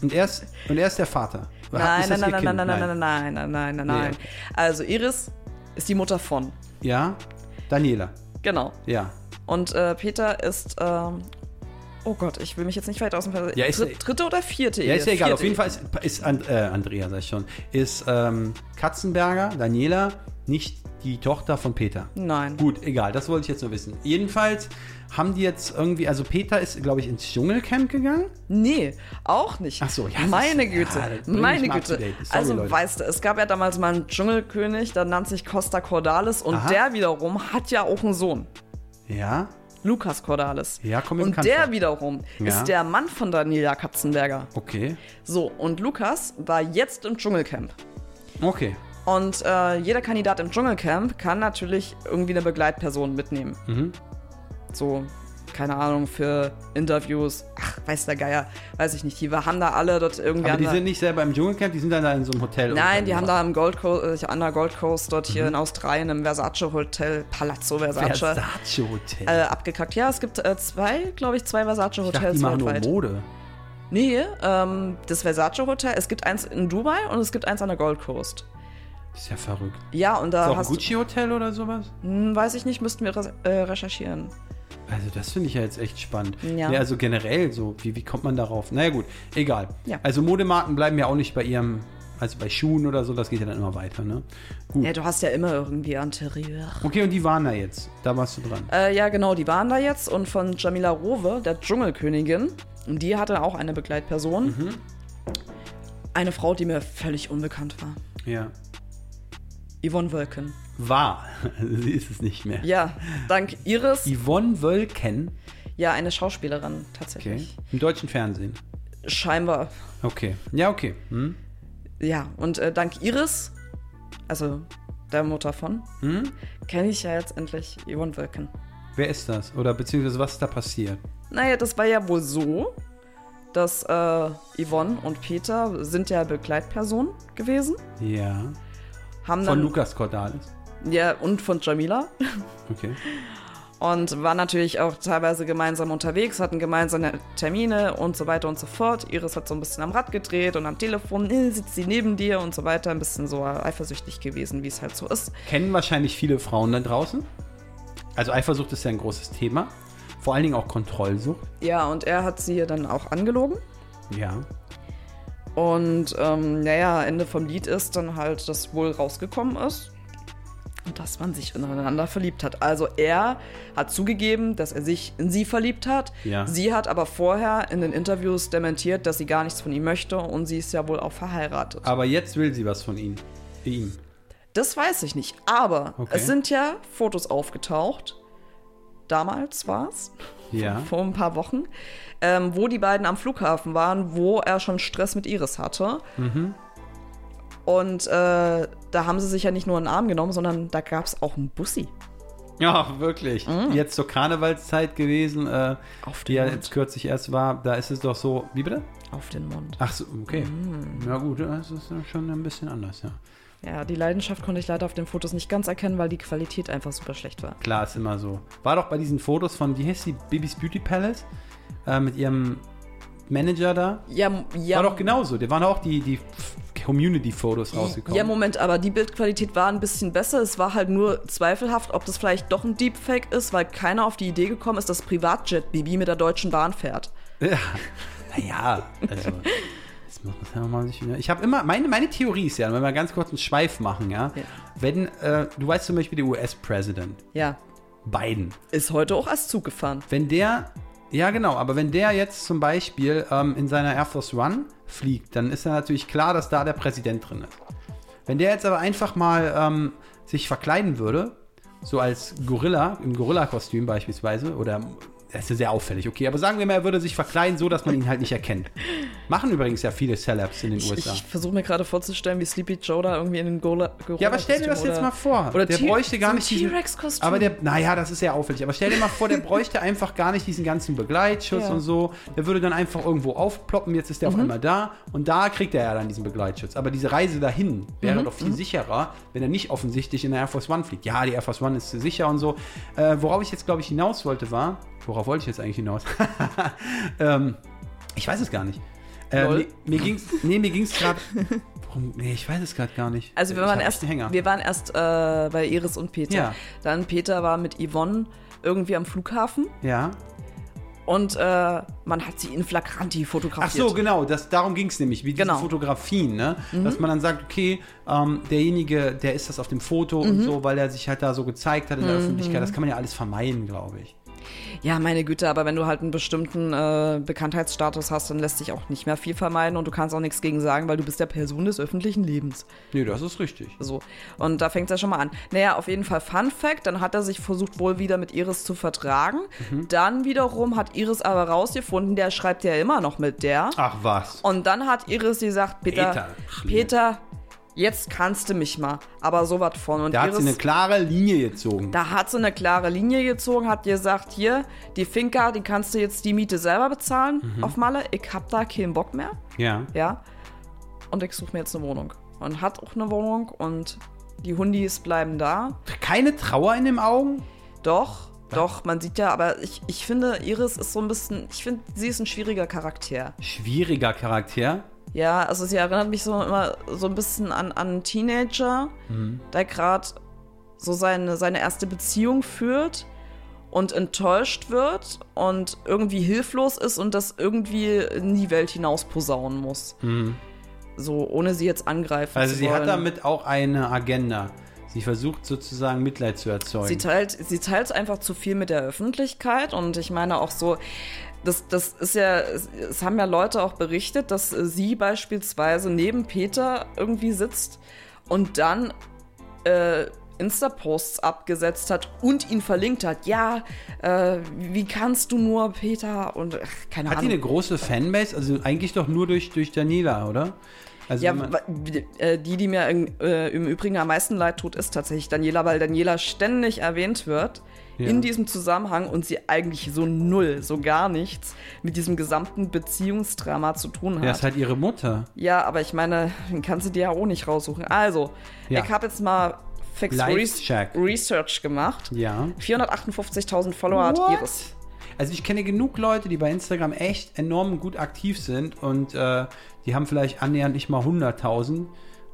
Und er ist, und er ist der Vater. Nein, nein, nein, nein, nein, nein, nein, nein, nein, nein, nein, nein. Nee. Also Iris ist die Mutter von. Ja, Daniela. Genau. Ja. Und äh, Peter ist, ähm, oh Gott, ich will mich jetzt nicht weit aus dem Fenster. Ja, ist- Dritt, dritte oder vierte Ja, ist ja egal. Auf Vierte jeden Fall ist, ist And, äh, Andrea, sag ich schon, ist ähm, Katzenberger, Daniela, nicht die Tochter von Peter. Nein. Gut, egal, das wollte ich jetzt nur wissen. Jedenfalls haben die jetzt irgendwie, also Peter ist, glaube ich, ins Dschungelcamp gegangen. Nee, auch nicht. Ach so, ja, Meine ist- Güte, ja, meine Güte. Sorry, also Leute. weißt du, es gab ja damals mal einen Dschungelkönig, der nannte sich Costa Cordalis und Aha. der wiederum hat ja auch einen Sohn. Ja, Lukas Cordalis. Ja, kommt mir Und der vor. wiederum Ja. ist der Mann von Daniela Katzenberger. okay. So, und Lukas war jetzt im Dschungelcamp. Okay. Und äh, jeder Kandidat im Dschungelcamp kann natürlich irgendwie eine Begleitperson mitnehmen. Mhm. So, keine Ahnung, für Interviews. Ach, weiß der Geier, weiß ich nicht. Die haben da alle dort irgendwie Aber die sind nicht selber im Dschungelcamp, die sind dann da in so einem Hotel. Nein, die haben da im Gold Coast, äh, an der Gold Coast dort Mhm. hier in Australien im Versace Hotel, Palazzo Versace, Versace Hotel. äh, abgekackt. Ja, es gibt äh, zwei, glaube ich, zwei Versace ich dachte, die Hotels machen nur. Mode. Nee, ähm, das Versace Hotel, es gibt eins in Dubai und es gibt eins an der Gold Coast. Ist ja verrückt. Ja, und Ist da auch ein hast Gucci Hotel oder sowas? Hm, weiß ich nicht, müssten wir äh, recherchieren. Also das finde ich ja jetzt echt spannend. Ja. Nee, also generell so, wie, wie kommt man darauf? Naja gut, egal. Ja. Also Modemarken bleiben ja auch nicht bei ihrem, also bei Schuhen oder so, das geht ja dann immer weiter, ne? Gut. Ja, du hast ja immer irgendwie Interieur. Okay, und die waren da jetzt. Da warst du dran. Äh, ja, genau, die waren da jetzt und von Jamila Rowe, der Dschungelkönigin, die hatte auch eine Begleitperson. Mhm. Eine Frau, die mir völlig unbekannt war. Ja. Yvonne Wölken. War. Sie ist es nicht mehr. Ja, dank Iris. Yvonne Wölken. Ja, eine Schauspielerin Okay. tatsächlich. Im deutschen Fernsehen. Scheinbar. Okay. Ja, okay. Hm? Ja, und äh, dank Iris, also der Mutter von, Hm? kenne ich ja jetzt endlich Yvonne Wölken. Wer ist das? Oder beziehungsweise was ist da passiert? Naja, das war ja wohl so, dass äh, Yvonne und Peter sind ja Begleitpersonen gewesen. Ja. Haben Von Lukas Cordalis. Ja, und von Jamila. Okay. Und waren natürlich auch teilweise gemeinsam unterwegs, hatten gemeinsame Termine und so weiter und so fort. Iris hat so ein bisschen am Rad gedreht und am Telefon äh, sitzt sie neben dir und so weiter. Ein bisschen so eifersüchtig gewesen, wie es halt so ist. Kennen wahrscheinlich viele Frauen da draußen. Also Eifersucht ist ja ein großes Thema. Vor allen Dingen auch Kontrollsucht. Ja, und er hat sie dann auch angelogen. Ja. Und ähm, naja, Ende vom Lied ist dann halt, dass wohl rausgekommen ist. Und dass man sich ineinander verliebt hat. Also er hat zugegeben, dass er sich in sie verliebt hat. Ja. Sie hat aber vorher in den Interviews dementiert, dass sie gar nichts von ihm möchte und sie ist ja wohl auch verheiratet. Aber jetzt will sie was von ihm. Ihm. Das weiß ich nicht. Aber Okay. es sind ja Fotos aufgetaucht. Damals war es. Ja. Vor ein paar Wochen. Ähm, wo die beiden am Flughafen waren, wo er schon Stress mit Iris hatte. Mhm. Und äh, da haben sie sich ja nicht nur einen Arm genommen, sondern da gab es auch einen Bussi. Ja, wirklich. Jetzt zur Karnevalszeit gewesen, äh, Mhm. Auf die ja Mund. jetzt kürzlich erst war. Da ist es doch so. Wie bitte? Auf den Mund. Ach so, okay. Mhm. Ja, gut, das ist schon ein bisschen anders, ja. Ja, die Leidenschaft konnte ich leider auf den Fotos nicht ganz erkennen, weil die Qualität einfach super schlecht war. Klar, ist immer so. War doch bei diesen Fotos von, wie heißt die, Bibis Beauty Palace? Äh, mit ihrem Manager da. Ja, ja. War doch genauso. Der waren auch die, die Community-Fotos rausgekommen. Ja, Moment, aber die Bildqualität war ein bisschen besser. Es war halt nur zweifelhaft, ob das vielleicht doch ein Deepfake ist, weil keiner auf die Idee gekommen ist, dass Privatjet-Bibi mit der Deutschen Bahn fährt. Ja, naja, also. Ich habe immer, meine, meine Theorie ist ja, wenn wir ganz kurz einen Schweif machen, ja, Ja. wenn, äh, du weißt zum Beispiel der US-Präsident, Ja, Biden, ist heute auch erst Zug gefahren. wenn der, ja genau, aber wenn der jetzt zum Beispiel ähm, in seiner Air Force One fliegt, dann ist ja natürlich klar, dass da der Präsident drin ist. Wenn der jetzt aber einfach mal ähm, sich verkleiden würde, so als Gorilla, im Gorilla-Kostüm beispielsweise, oder das ist ja sehr auffällig, okay, aber sagen wir mal, er würde sich verkleiden, so dass man ihn halt nicht erkennt. Machen übrigens ja viele Celebs in den Ich, USA. ich versuche mir gerade vorzustellen, wie Sleepy Joe da irgendwie in den Gorilla. Ja, aber stell dir das jetzt mal vor. Oder der T- bräuchte gar so nicht diesen- T-Rex-Kostüm. Aber der, naja, das ist sehr auffällig. Aber stell dir mal vor, der bräuchte einfach gar nicht diesen ganzen Begleitschutz Ja. Mhm. und so. Der würde dann einfach irgendwo aufploppen. Jetzt ist der auf einmal da und da kriegt er ja dann diesen Begleitschutz. Aber diese Reise dahin wäre Mhm. doch viel sicherer, wenn er nicht offensichtlich in der Air Force One fliegt. Ja, die Air Force One ist sicher und so. Äh, worauf ich jetzt, glaube ich, hinaus wollte, war. Worauf wollte ich jetzt eigentlich hinaus? ähm, ich weiß es gar nicht. Äh, mir, mir ging's, nee, mir ging's gerade. Warum? Nee, ich weiß es gerade gar nicht. Also wir Ich waren erst, wir waren erst äh, bei Iris und Peter. Ja. Dann Peter war mit Yvonne irgendwie am Flughafen Ja. und äh, man hat sie in Flagranti Ach fotografiert. so, genau, das, darum ging es nämlich, wie diese Genau. Mhm. Fotografien, ne? Dass man dann sagt, okay, ähm, derjenige, der ist das auf dem Foto Mhm. und so, weil er sich halt da so gezeigt hat in der Öffentlichkeit. Das kann man ja alles vermeiden, glaube ich. Ja, meine Güte, aber wenn du halt einen bestimmten äh, Bekanntheitsstatus hast, dann lässt sich auch nicht mehr viel vermeiden und du kannst auch nichts gegen sagen, weil du bist ja Person des öffentlichen Lebens. Nee, das ist richtig. So. Und da fängt es ja schon mal an. Naja, auf jeden Fall Fun Fact, dann hat er sich versucht, wohl wieder mit Iris zu vertragen. Mhm. Dann wiederum hat Iris aber rausgefunden, der schreibt ja immer noch mit der. Ach was. Und dann hat Iris gesagt, Peter, Peter, Peter. Jetzt kannst du mich mal. Aber so was von. Und Da hat sie eine klare Linie gezogen. da hat sie eine klare Linie gezogen, hat gesagt, hier, die Finca, die kannst du jetzt die Miete selber bezahlen Mhm. auf Malle. Ich hab da keinen Bock mehr. Ja. Ja. Und ich suche mir jetzt eine Wohnung. Und hat auch eine Wohnung und die Hundis bleiben da. Keine Trauer in den Augen? Doch, doch, man sieht ja, aber ich, ich finde, Iris ist so ein bisschen, ich finde, sie ist ein schwieriger Charakter. Schwieriger Charakter. Ja, also sie erinnert mich so immer so ein bisschen an, an einen Teenager, der gerade so seine, seine erste Beziehung führt und enttäuscht wird und irgendwie hilflos ist und das irgendwie in die Welt hinaus posaunen muss. So, ohne sie jetzt angreifen Also zu sie wollen. hat damit auch eine Agenda. Sie versucht sozusagen Mitleid zu erzeugen. Sie teilt, sie teilt einfach zu viel mit der Öffentlichkeit und ich meine auch so, das, das ist ja, es, haben ja Leute auch berichtet, dass sie beispielsweise neben Peter irgendwie sitzt und dann äh, Insta-Posts abgesetzt hat und ihn verlinkt hat. Ja, äh, wie kannst du nur, Peter? Und ach, keine hat die Ahnung. eine große Fanbase? Also eigentlich doch nur durch, durch Daniela, oder? Also Ja, äh, die, die mir in, äh, im Übrigen am meisten leid tut, ist tatsächlich Daniela, weil Daniela ständig erwähnt wird Ja. in diesem Zusammenhang und sie eigentlich so null, so gar nichts mit diesem gesamten Beziehungsdrama zu tun hat. ja, ist halt ihre Mutter. Ja, aber ich meine, den kannst du dir ja auch nicht raussuchen. Also, Ja. ich habe jetzt mal Fix Live-Check. Research gemacht. Ja. 458.000 Follower hat What? Iris. Also ich kenne genug Leute, die bei Instagram echt enorm gut aktiv sind und äh, die haben vielleicht annähernd nicht mal 100.000.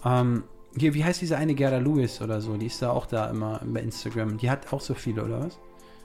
Ähm, hier, wie heißt diese eine Gerda Lewis oder so? Die ist da auch da immer bei Instagram. Die hat auch so viele, oder was?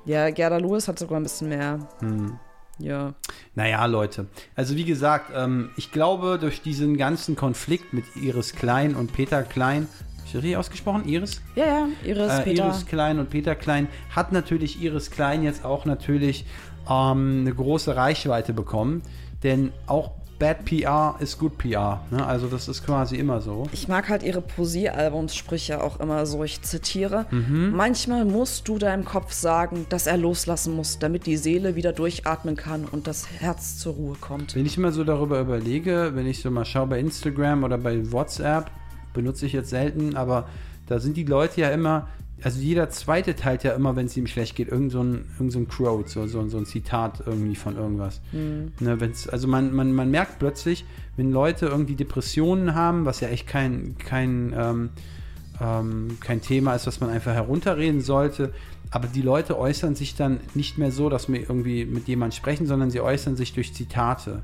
Ja, Gerda Lewis hat sogar ein bisschen mehr. Hm. Ja. Naja, Leute. Also wie gesagt, ähm, ich glaube, durch diesen ganzen Konflikt mit Iris Klein und Peter Klein, ist das richtig ausgesprochen? Iris? Ja, ja, Iris, äh, Peter. Iris Klein und Peter Klein hat natürlich Iris Klein jetzt auch natürlich ähm, eine große Reichweite bekommen. Denn auch Bad PR ist gut PR. Ne? Also das ist quasi immer so. Ich mag halt ihre Poesiealbumsprüche auch immer so. Ich zitiere: Mhm. Manchmal musst du deinem Kopf sagen, dass er loslassen muss, damit die Seele wieder durchatmen kann und das Herz zur Ruhe kommt. Wenn ich immer so darüber überlege, wenn ich so mal schaue bei Instagram oder bei WhatsApp, benutze ich jetzt selten, aber da sind die Leute ja immer, also jeder zweite teilt ja immer, wenn es ihm schlecht geht, irgend so ein, irgend so ein Quote, so, so, so ein Zitat irgendwie von irgendwas. Ne, wenn's, also man, man, man merkt plötzlich, wenn Leute irgendwie Depressionen haben, was ja echt kein, kein, ähm, ähm, kein Thema ist, was man einfach herunterreden sollte, aber die Leute äußern sich dann nicht mehr so, dass wir irgendwie mit jemandem sprechen, sondern sie äußern sich durch Zitate.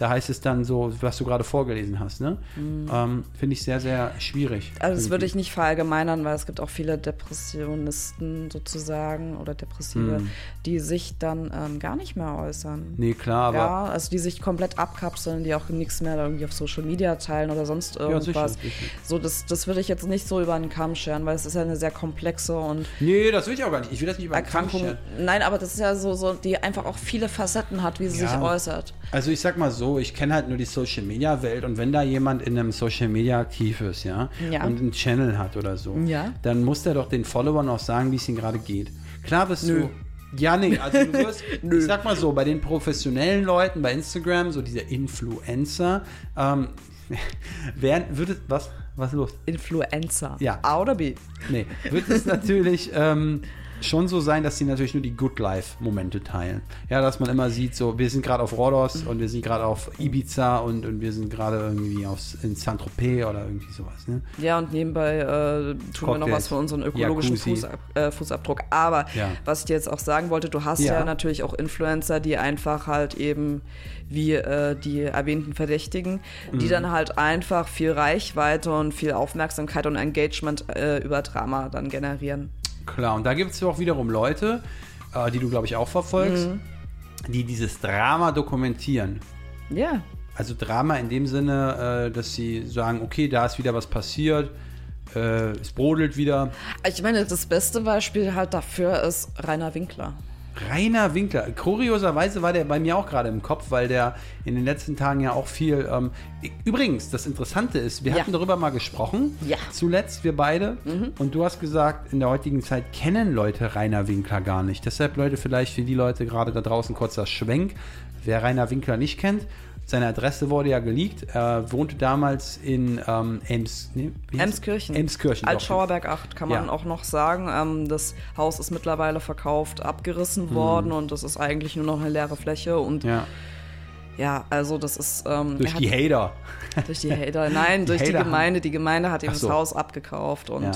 Da heißt es dann so, was du gerade vorgelesen hast. Ne? Ähm, Finde ich sehr, sehr schwierig. Also das würde ich nicht verallgemeinern, weil es gibt auch viele Depressionisten sozusagen oder Depressive, Hm. die sich dann ähm, gar nicht mehr äußern. Nee, klar, aber. ja, also die sich komplett abkapseln, die auch nichts mehr irgendwie auf Social Media teilen oder sonst irgendwas. sicher, sicher. So, das, das würde ich jetzt nicht so über einen Kamm scheren, weil es ist ja eine sehr komplexe und Nee, das will ich auch gar nicht. Ich will das nicht über den Kamm scheren. Nein, aber das ist ja so, so, die einfach auch viele Facetten hat, wie sie Ja. sich äußert. Also ich sag mal so, ich kenne halt nur die Social Media Welt und wenn da jemand in einem Social Media aktiv ist, ja, Ja. und einen Channel hat oder so, Ja. dann muss der doch den Followern auch sagen, wie es ihm gerade geht. Klar wirst Nö. du. Ja, nee, also du wirst, ich sag mal so, bei den professionellen Leuten bei Instagram, so diese Influencer, ähm, wären, würde, was, was ist los? Influencer. Ja. A oder B? Nee, wird es natürlich ähm, schon so sein, dass sie natürlich nur die Good Life-Momente teilen. Ja, dass man immer sieht, so, wir sind gerade auf Rhodos und wir sind gerade auf Ibiza und, und wir sind gerade irgendwie aufs, in Saint-Tropez oder irgendwie sowas. Ne? Ja, und nebenbei äh, tun wir noch Cocktails. was für unseren ökologischen. Fußab äh, Fußabdruck. Aber Ja. was ich dir jetzt auch sagen wollte, du hast ja. Ja. natürlich auch Influencer, die einfach halt eben wie äh, die erwähnten Verdächtigen, die Mhm. dann halt einfach viel Reichweite und viel Aufmerksamkeit und Engagement äh, über Drama dann generieren. Klar, und da gibt es auch wiederum Leute, äh, die du, glaube ich, auch verfolgst, Mhm. die dieses Drama dokumentieren. Ja. Also Drama in dem Sinne, äh, dass sie sagen, okay, da ist wieder was passiert, äh, es brodelt wieder. Ich meine, das beste Beispiel halt dafür ist Rainer Winkler. Rainer Winkler. Kurioserweise war der bei mir auch gerade im Kopf, weil der in den letzten Tagen ja auch viel. Ähm, übrigens, das Interessante ist, wir Ja. hatten darüber mal gesprochen. Ja. Zuletzt, wir beide. Und du hast gesagt, in der heutigen Zeit kennen Leute Rainer Winkler gar nicht. Deshalb, Leute, vielleicht für die Leute gerade da draußen kurzer Schwenk. Wer Rainer Winkler nicht kennt, seine Adresse wurde ja geleakt. Er wohnte damals in ähm, Ems, nee, Emskirchen. Emskirchen. Altschauerberg 8 kann man Ja. auch noch sagen. Ähm, das Haus ist mittlerweile verkauft, abgerissen worden und das ist eigentlich nur noch eine leere Fläche. Und ja. Ja, also das ist. Ähm, durch er die hat, Hater. durch die Hater. Nein, durch die Hater haben- Gemeinde. Die Gemeinde hat ihm so. das Haus abgekauft und Ja.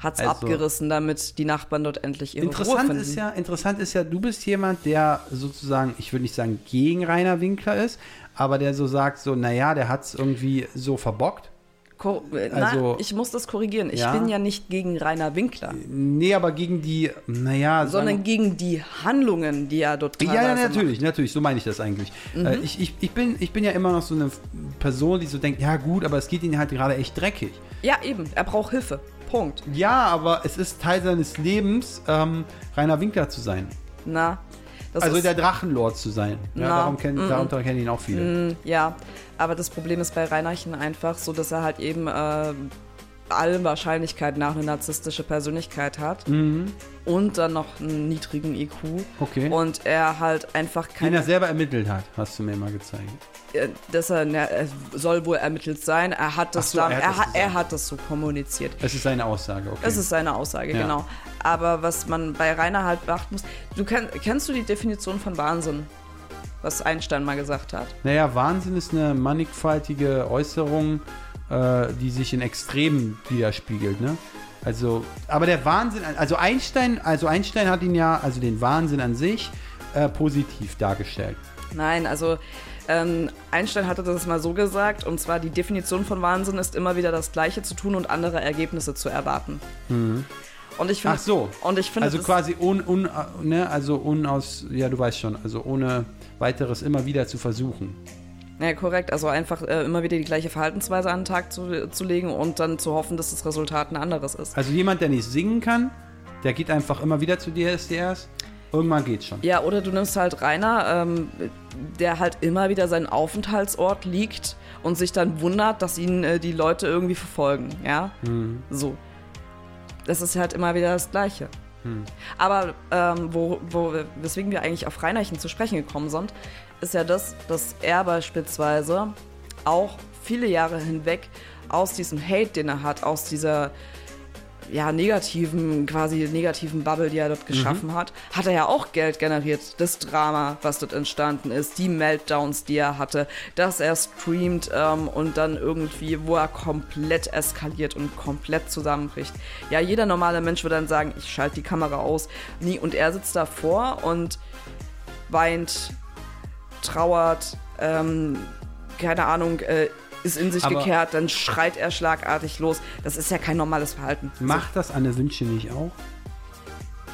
hat es Also- abgerissen, damit die Nachbarn dort endlich ihre Ruhe Interessant finden. ist ja, interessant ist ja, du bist jemand, der sozusagen, ich würde nicht sagen gegen Rainer Winkler ist, aber der so sagt, so, naja, der hat es irgendwie so verbockt. Kor äh, Also- Na, ich muss das korrigieren. Ich Ja. bin ja nicht gegen Rainer Winkler, Nee, aber gegen die, naja, sondern sagen, gegen die Handlungen, die er dort ja, ja, natürlich, natürlich, so meine ich das eigentlich. Mhm. Äh, ich, ich, ich, bin, ich bin ja immer noch so eine Person, die so denkt, ja gut, aber es geht ihm halt gerade echt dreckig. macht. Ja, eben. Er braucht Hilfe. Punkt. Ja, aber es ist Teil seines Lebens, ähm, Rainer Winkler zu sein. Na. Das also der Drachenlord zu sein. Ja, darum kenn, darunter kennen ihn auch viele. Mm, Ja, aber das Problem ist bei Reinerchen einfach so, dass er halt eben äh, allen Wahrscheinlichkeit nach eine narzisstische Persönlichkeit hat und dann noch einen niedrigen IQ. Mhm. Okay. Und er halt einfach Den keine, er selber ermittelt hat, hast du mir mal gezeigt. dass er, na, er soll wohl ermittelt sein. Er hat das, so, dann, er hat er, das er hat das so kommuniziert. Das ist seine Aussage, okay. Das ist seine Aussage, Ja. genau. Aber was man bei Rainer halt beachten muss, du kenn, kennst du die Definition von Wahnsinn? Was Einstein mal gesagt hat. naja, Wahnsinn ist eine mannigfaltige Äußerung, äh, die sich in Extremen widerspiegelt, ne? Also, aber der Wahnsinn, also Einstein, also Einstein hat ihn ja, also den Wahnsinn an sich, äh, positiv dargestellt. Nein, also ähm, Einstein hatte das mal so gesagt, und zwar die Definition von Wahnsinn ist immer wieder das Gleiche zu tun und andere Ergebnisse zu erwarten. Und ich finde, Ach so. und ich finde, Also quasi un, un, ne, also unaus, ja, du weißt schon, also ohne weiteres immer wieder zu versuchen. Ja korrekt, also einfach äh, immer wieder die gleiche Verhaltensweise an den Tag zu, zu legen und dann zu hoffen, dass das Resultat ein anderes ist. Also jemand, der nicht singen kann, der geht einfach immer wieder zu DSDRs. Irgendwann geht's schon. Ja, oder du nimmst halt Rainer, ähm, der halt immer wieder seinen Aufenthaltsort liegt und sich dann wundert, dass ihn äh, die Leute irgendwie verfolgen, ja? So. Das ist halt immer wieder das Gleiche. Aber ähm, wo, wo, weswegen wir eigentlich auf Reinerchen zu sprechen gekommen sind, ist ja das, dass er beispielsweise auch viele Jahre hinweg aus diesem Hate, den er hat, aus dieser ja, negativen, quasi negativen Bubble, die er dort geschaffen hat, hat er ja auch Geld generiert. Das Drama, was dort entstanden ist, die Meltdowns, die er hatte, dass er streamt ähm, und dann irgendwie, wo er komplett eskaliert und komplett zusammenbricht. Ja, jeder normale Mensch würde dann sagen, ich schalte die Kamera aus. Nie. Und er sitzt davor und weint, trauert, ähm, keine Ahnung, äh, ist in sich Aber- gekehrt, dann schreit er schlagartig los. Das ist ja kein normales Verhalten. Macht das Anne Wünsche nicht auch?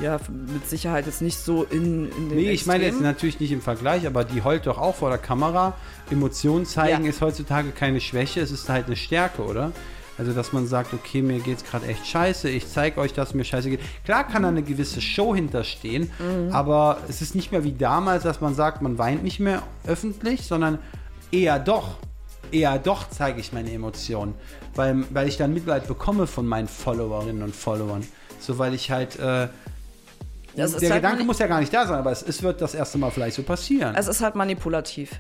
Ja, mit Sicherheit jetzt nicht so in, in den Nee, ich meine jetzt natürlich nicht im Vergleich, aber die heult doch auch vor der Kamera. Emotionen zeigen Ja. ist heutzutage keine Schwäche, es ist halt eine Stärke, oder? Also, dass man sagt, okay, mir geht's gerade echt scheiße, ich zeige euch, dass mir scheiße geht. Klar kann da eine gewisse Show hinterstehen, Mhm. aber es ist nicht mehr wie damals, dass man sagt, man weint nicht mehr öffentlich, sondern eher doch. Eher doch zeige ich meine Emotionen, weil, weil ich dann Mitleid bekomme von meinen Followerinnen und Followern. So, weil ich halt, äh, der halt Gedanke muss ja gar nicht da sein, aber es, es wird das erste Mal vielleicht so passieren. Es ist halt manipulativ.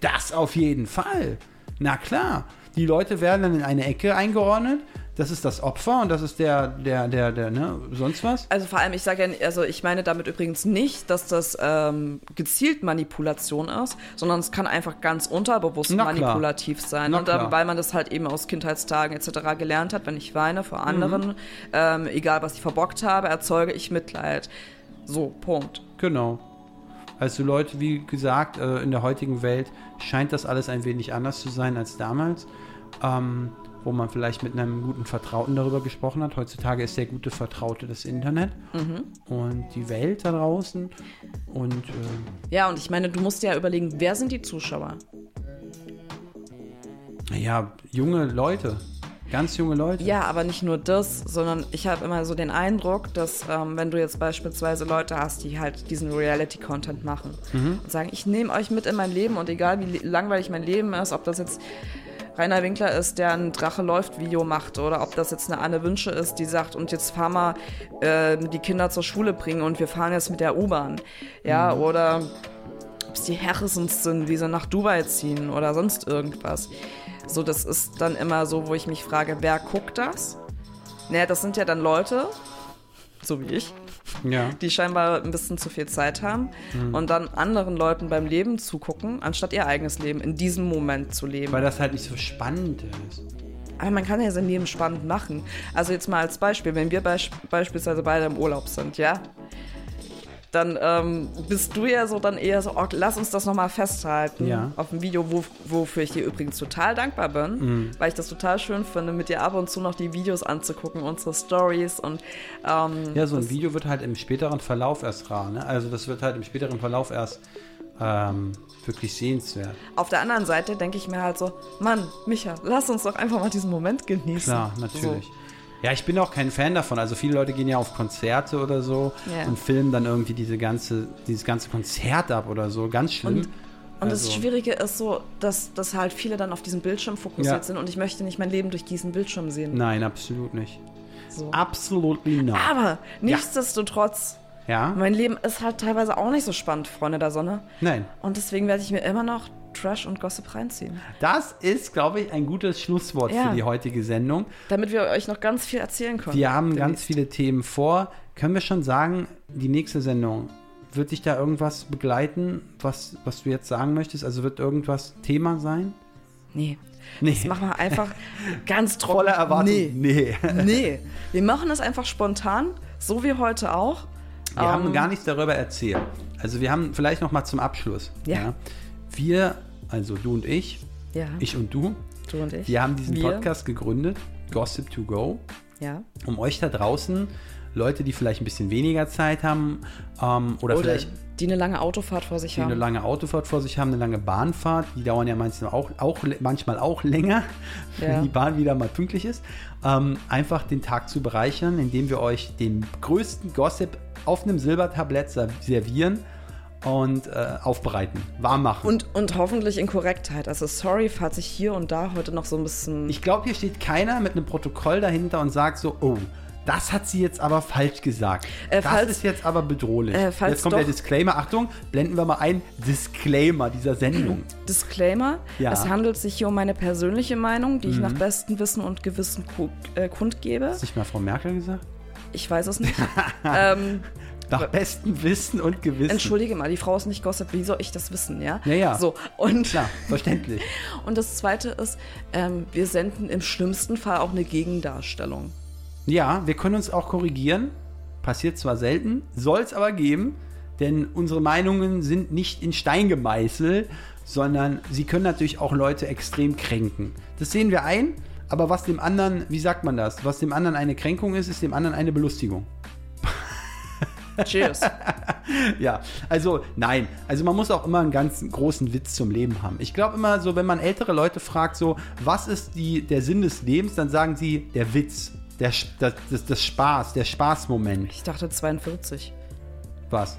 das auf jeden Fall. Na klar. Die Leute werden dann in eine Ecke eingeordnet. Das ist das Opfer und das ist der, der, der, der, ne, sonst was. Also vor allem, ich sage ja, also ich meine damit übrigens nicht, dass das ähm, gezielt Manipulation ist, sondern es kann einfach ganz unterbewusst Na klar. manipulativ sein. Na und ähm, klar. weil man das halt eben aus Kindheitstagen etc. gelernt hat, wenn ich weine Mhm. vor anderen, ähm, egal was ich verbockt habe, erzeuge ich Mitleid. So, Punkt. Genau. Also Leute, wie gesagt, äh, in der heutigen Welt scheint das alles ein wenig anders zu sein als damals, ähm, wo man vielleicht mit einem guten Vertrauten darüber gesprochen hat. Heutzutage ist der gute Vertraute das Internet und die Welt da draußen. Und äh, Ja, und ich meine, du musst ja überlegen, wer sind die Zuschauer? ja, junge Leute, ganz junge Leute. Ja, aber nicht nur das, sondern ich habe immer so den Eindruck, dass ähm, wenn du jetzt beispielsweise Leute hast, die halt diesen Reality-Content machen und sagen, ich nehme euch mit in mein Leben und egal wie langweilig mein Leben ist, ob das jetzt Rainer Winkler ist, der ein Drache läuft Video macht oder ob das jetzt eine Anne Wünsche ist, die sagt, und jetzt fahren wir äh, die Kinder zur Schule bringen und wir fahren jetzt mit der U-Bahn. Ja, oder ob es die Harrisons sind, wie sie nach Dubai ziehen oder sonst irgendwas. So, das ist dann immer so, wo ich mich frage, wer guckt das? Naja, das sind ja dann Leute, so wie ich, ja. die scheinbar ein bisschen zu viel Zeit haben und dann anderen Leuten beim Leben zugucken, anstatt ihr eigenes Leben in diesem Moment zu leben. Weil das halt nicht so spannend ist. Aber man kann ja sein Leben spannend machen. Also jetzt mal als Beispiel, wenn wir beisp beispielsweise beide im Urlaub sind, ja, dann ähm, bist du ja so dann eher so, oh, lass uns das nochmal festhalten Ja. auf dem Video, wo, wofür ich dir übrigens total dankbar bin, weil ich das total schön finde, mit dir ab und zu noch die Videos anzugucken, unsere Stories und ähm, Ja, so ein Video wird halt im späteren Verlauf erst rar. Ne? Also das wird halt im späteren Verlauf erst ähm, wirklich sehenswert. Auf der anderen Seite denke ich mir halt so, Mann, Micha, lass uns doch einfach mal diesen Moment genießen. Klar, natürlich. Ja, ich bin auch kein Fan davon. Also viele Leute gehen ja auf Konzerte oder so Ja. und filmen dann irgendwie diese ganze, dieses ganze Konzert ab oder so. Ganz schlimm. Und, und das Also- Schwierige ist so, dass, dass halt viele dann auf diesen Bildschirm fokussiert Ja. sind und ich möchte nicht mein Leben durch diesen Bildschirm sehen. Nein, absolut nicht. So. Absolut not. Aber nichtsdestotrotz, Ja? mein Leben ist halt teilweise auch nicht so spannend, Freunde der Sonne. Nein. Und deswegen werde ich mir immer noch Trash und Gossip reinziehen. Das ist, glaube ich, ein gutes Schlusswort Ja. für die heutige Sendung. Damit wir euch noch ganz viel erzählen können. Wir haben ganz Demnächst. viele Themen vor. Können wir schon sagen, die nächste Sendung, wird dich da irgendwas begleiten, was, was du jetzt sagen möchtest? Also wird irgendwas Thema sein? Nee. Nee. Das machen wir einfach ganz trocken. Voller Erwartung. Nee. nee. Nee. Wir machen das einfach spontan, so wie heute auch. Wir Ähm, haben gar nichts darüber erzählt. Also wir haben vielleicht noch mal zum Abschluss. Ja. Wir, also du und ich, Ja, ich und du, du und ich. wir haben diesen Wir. Podcast gegründet, Gossip to Go, Ja. um euch da draußen, Leute, die vielleicht ein bisschen weniger Zeit haben ähm, oder, Oder vielleicht die eine lange Autofahrt vor sich die eine haben. lange Autofahrt vor sich haben, eine lange Bahnfahrt, die dauern ja manchmal auch, auch, manchmal auch länger, Ja. wenn die Bahn wieder mal pünktlich ist, ähm, einfach den Tag zu bereichern, indem wir euch den größten Gossip auf einem Silbertablett ser- servieren und äh, aufbereiten, warm machen. Und, und hoffentlich in Korrektheit. Also sorry, falls ich hier und da heute noch so ein bisschen. ich glaube, hier steht keiner mit einem Protokoll dahinter und sagt so, oh, das hat sie jetzt aber falsch gesagt. Äh, das falls- ist jetzt aber bedrohlich. äh, jetzt kommt der doch- Disclaimer. Achtung, blenden wir mal ein. Disclaimer dieser Sendung. Disclaimer: Ja. Mhm. Es handelt sich hier um meine persönliche Meinung, die ich nach bestem Wissen und Gewissen äh, kundgebe. Hast nicht mal Frau Merkel gesagt? Ich weiß es nicht. ähm, Nach bestem Wissen und Gewissen. entschuldige mal, die Frau ist nicht Gossip. Wie soll ich das wissen, ja? Ja, ja. So, und, Klar, verständlich. und das Zweite ist, ähm, wir senden im schlimmsten Fall auch eine Gegendarstellung. Ja, wir können uns auch korrigieren. Passiert zwar selten, soll es aber geben, denn unsere Meinungen sind nicht in Stein gemeißelt sondern sie können natürlich auch Leute extrem kränken. Das sehen wir ein, aber was dem anderen, wie sagt man das? Was dem anderen eine Kränkung ist, ist dem anderen eine Belustigung. Cheers. ja, also nein, also man muss auch immer einen ganz großen Witz zum Leben haben. Ich glaube immer so, wenn man ältere Leute fragt, so, was ist die, der Sinn des Lebens, dann sagen sie, der Witz, der, das, das, das Spaß, der Spaßmoment. Ich dachte 42. Was?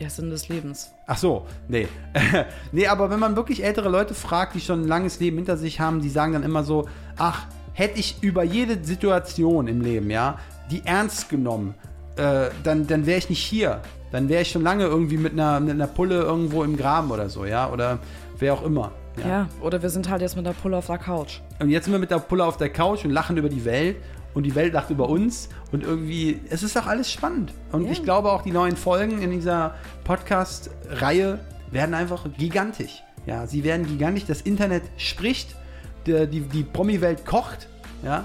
Der Sinn des Lebens. Ach so, nee. nee, aber wenn man wirklich ältere Leute fragt, die schon ein langes Leben hinter sich haben, die sagen dann immer so, ach, hätte ich über jede Situation im Leben, ja, die ernst genommen, äh, dann, dann wäre ich nicht hier. Dann wäre ich schon lange irgendwie mit einer, mit einer Pulle irgendwo im Graben oder so, ja, oder wer auch immer. Ja. ja, oder wir sind halt jetzt mit der Pulle auf der Couch. Und jetzt sind wir mit der Pulle auf der Couch und lachen über die Welt und die Welt lacht über uns und irgendwie, es ist doch alles spannend. Und ja. ich glaube auch, die neuen Folgen in dieser Podcast-Reihe werden einfach gigantisch. Ja, sie werden gigantisch. Das Internet spricht, die, die, die Promi-Welt kocht. Ja,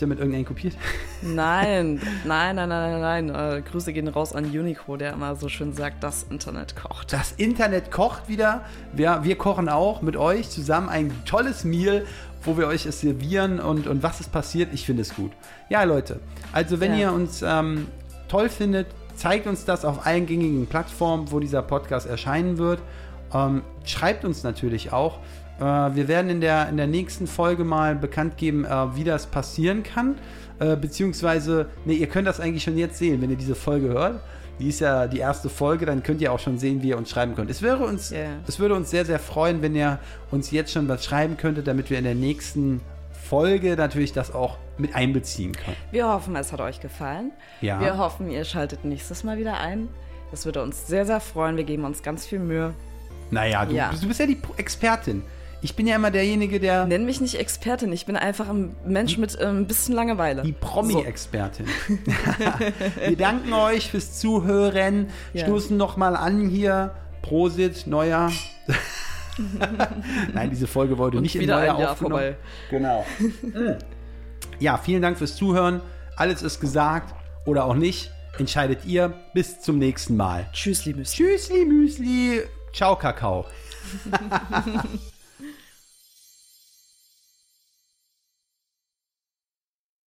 ich damit irgendeinen kopiert? Nein, nein, nein, nein, nein. nein. Äh, Grüße gehen raus an Unico, der immer so schön sagt, das Internet kocht. Das Internet kocht wieder. Wir, wir kochen auch mit euch zusammen ein tolles Meal, wo wir euch es servieren und, und was ist passiert. Ich finde es gut. Ja, Leute, also wenn ja. ihr uns ähm, toll findet, zeigt uns das auf allen gängigen Plattformen, wo dieser Podcast erscheinen wird. Ähm, schreibt uns natürlich auch. Äh, wir werden in der, in der nächsten Folge mal bekannt geben, äh, wie das passieren kann. Äh, beziehungsweise, ne, ihr könnt das eigentlich schon jetzt sehen, wenn ihr diese Folge hört. Die ist ja die erste Folge, dann könnt ihr auch schon sehen, wie ihr uns schreiben könnt. Es, wäre uns, yeah. es würde uns sehr, sehr freuen, wenn ihr uns jetzt schon was schreiben könntet, damit wir in der nächsten Folge natürlich das auch mit einbeziehen können. Wir hoffen, es hat euch gefallen. Ja. Wir hoffen, ihr schaltet nächstes Mal wieder ein. Das würde uns sehr, sehr freuen. Wir geben uns ganz viel Mühe. Naja, du, ja. du bist ja die Expertin. Ich bin ja immer derjenige, der. Nenn mich nicht Expertin, ich bin einfach ein Mensch mit äh, ein bisschen Langeweile. Die Promi-Expertin. So. Wir danken euch fürs Zuhören. Ja. Stoßen nochmal an hier. Prosit, Neujahr. Nein, diese Folge wurde Und nicht in Neujahr ein Jahr aufgenommen. Vorbei. Genau. ja, vielen Dank fürs Zuhören. Alles ist gesagt oder auch nicht. Entscheidet ihr. Bis zum nächsten Mal. Tschüssli Müsli. Tschüssli Müsli. Ciao Kakao.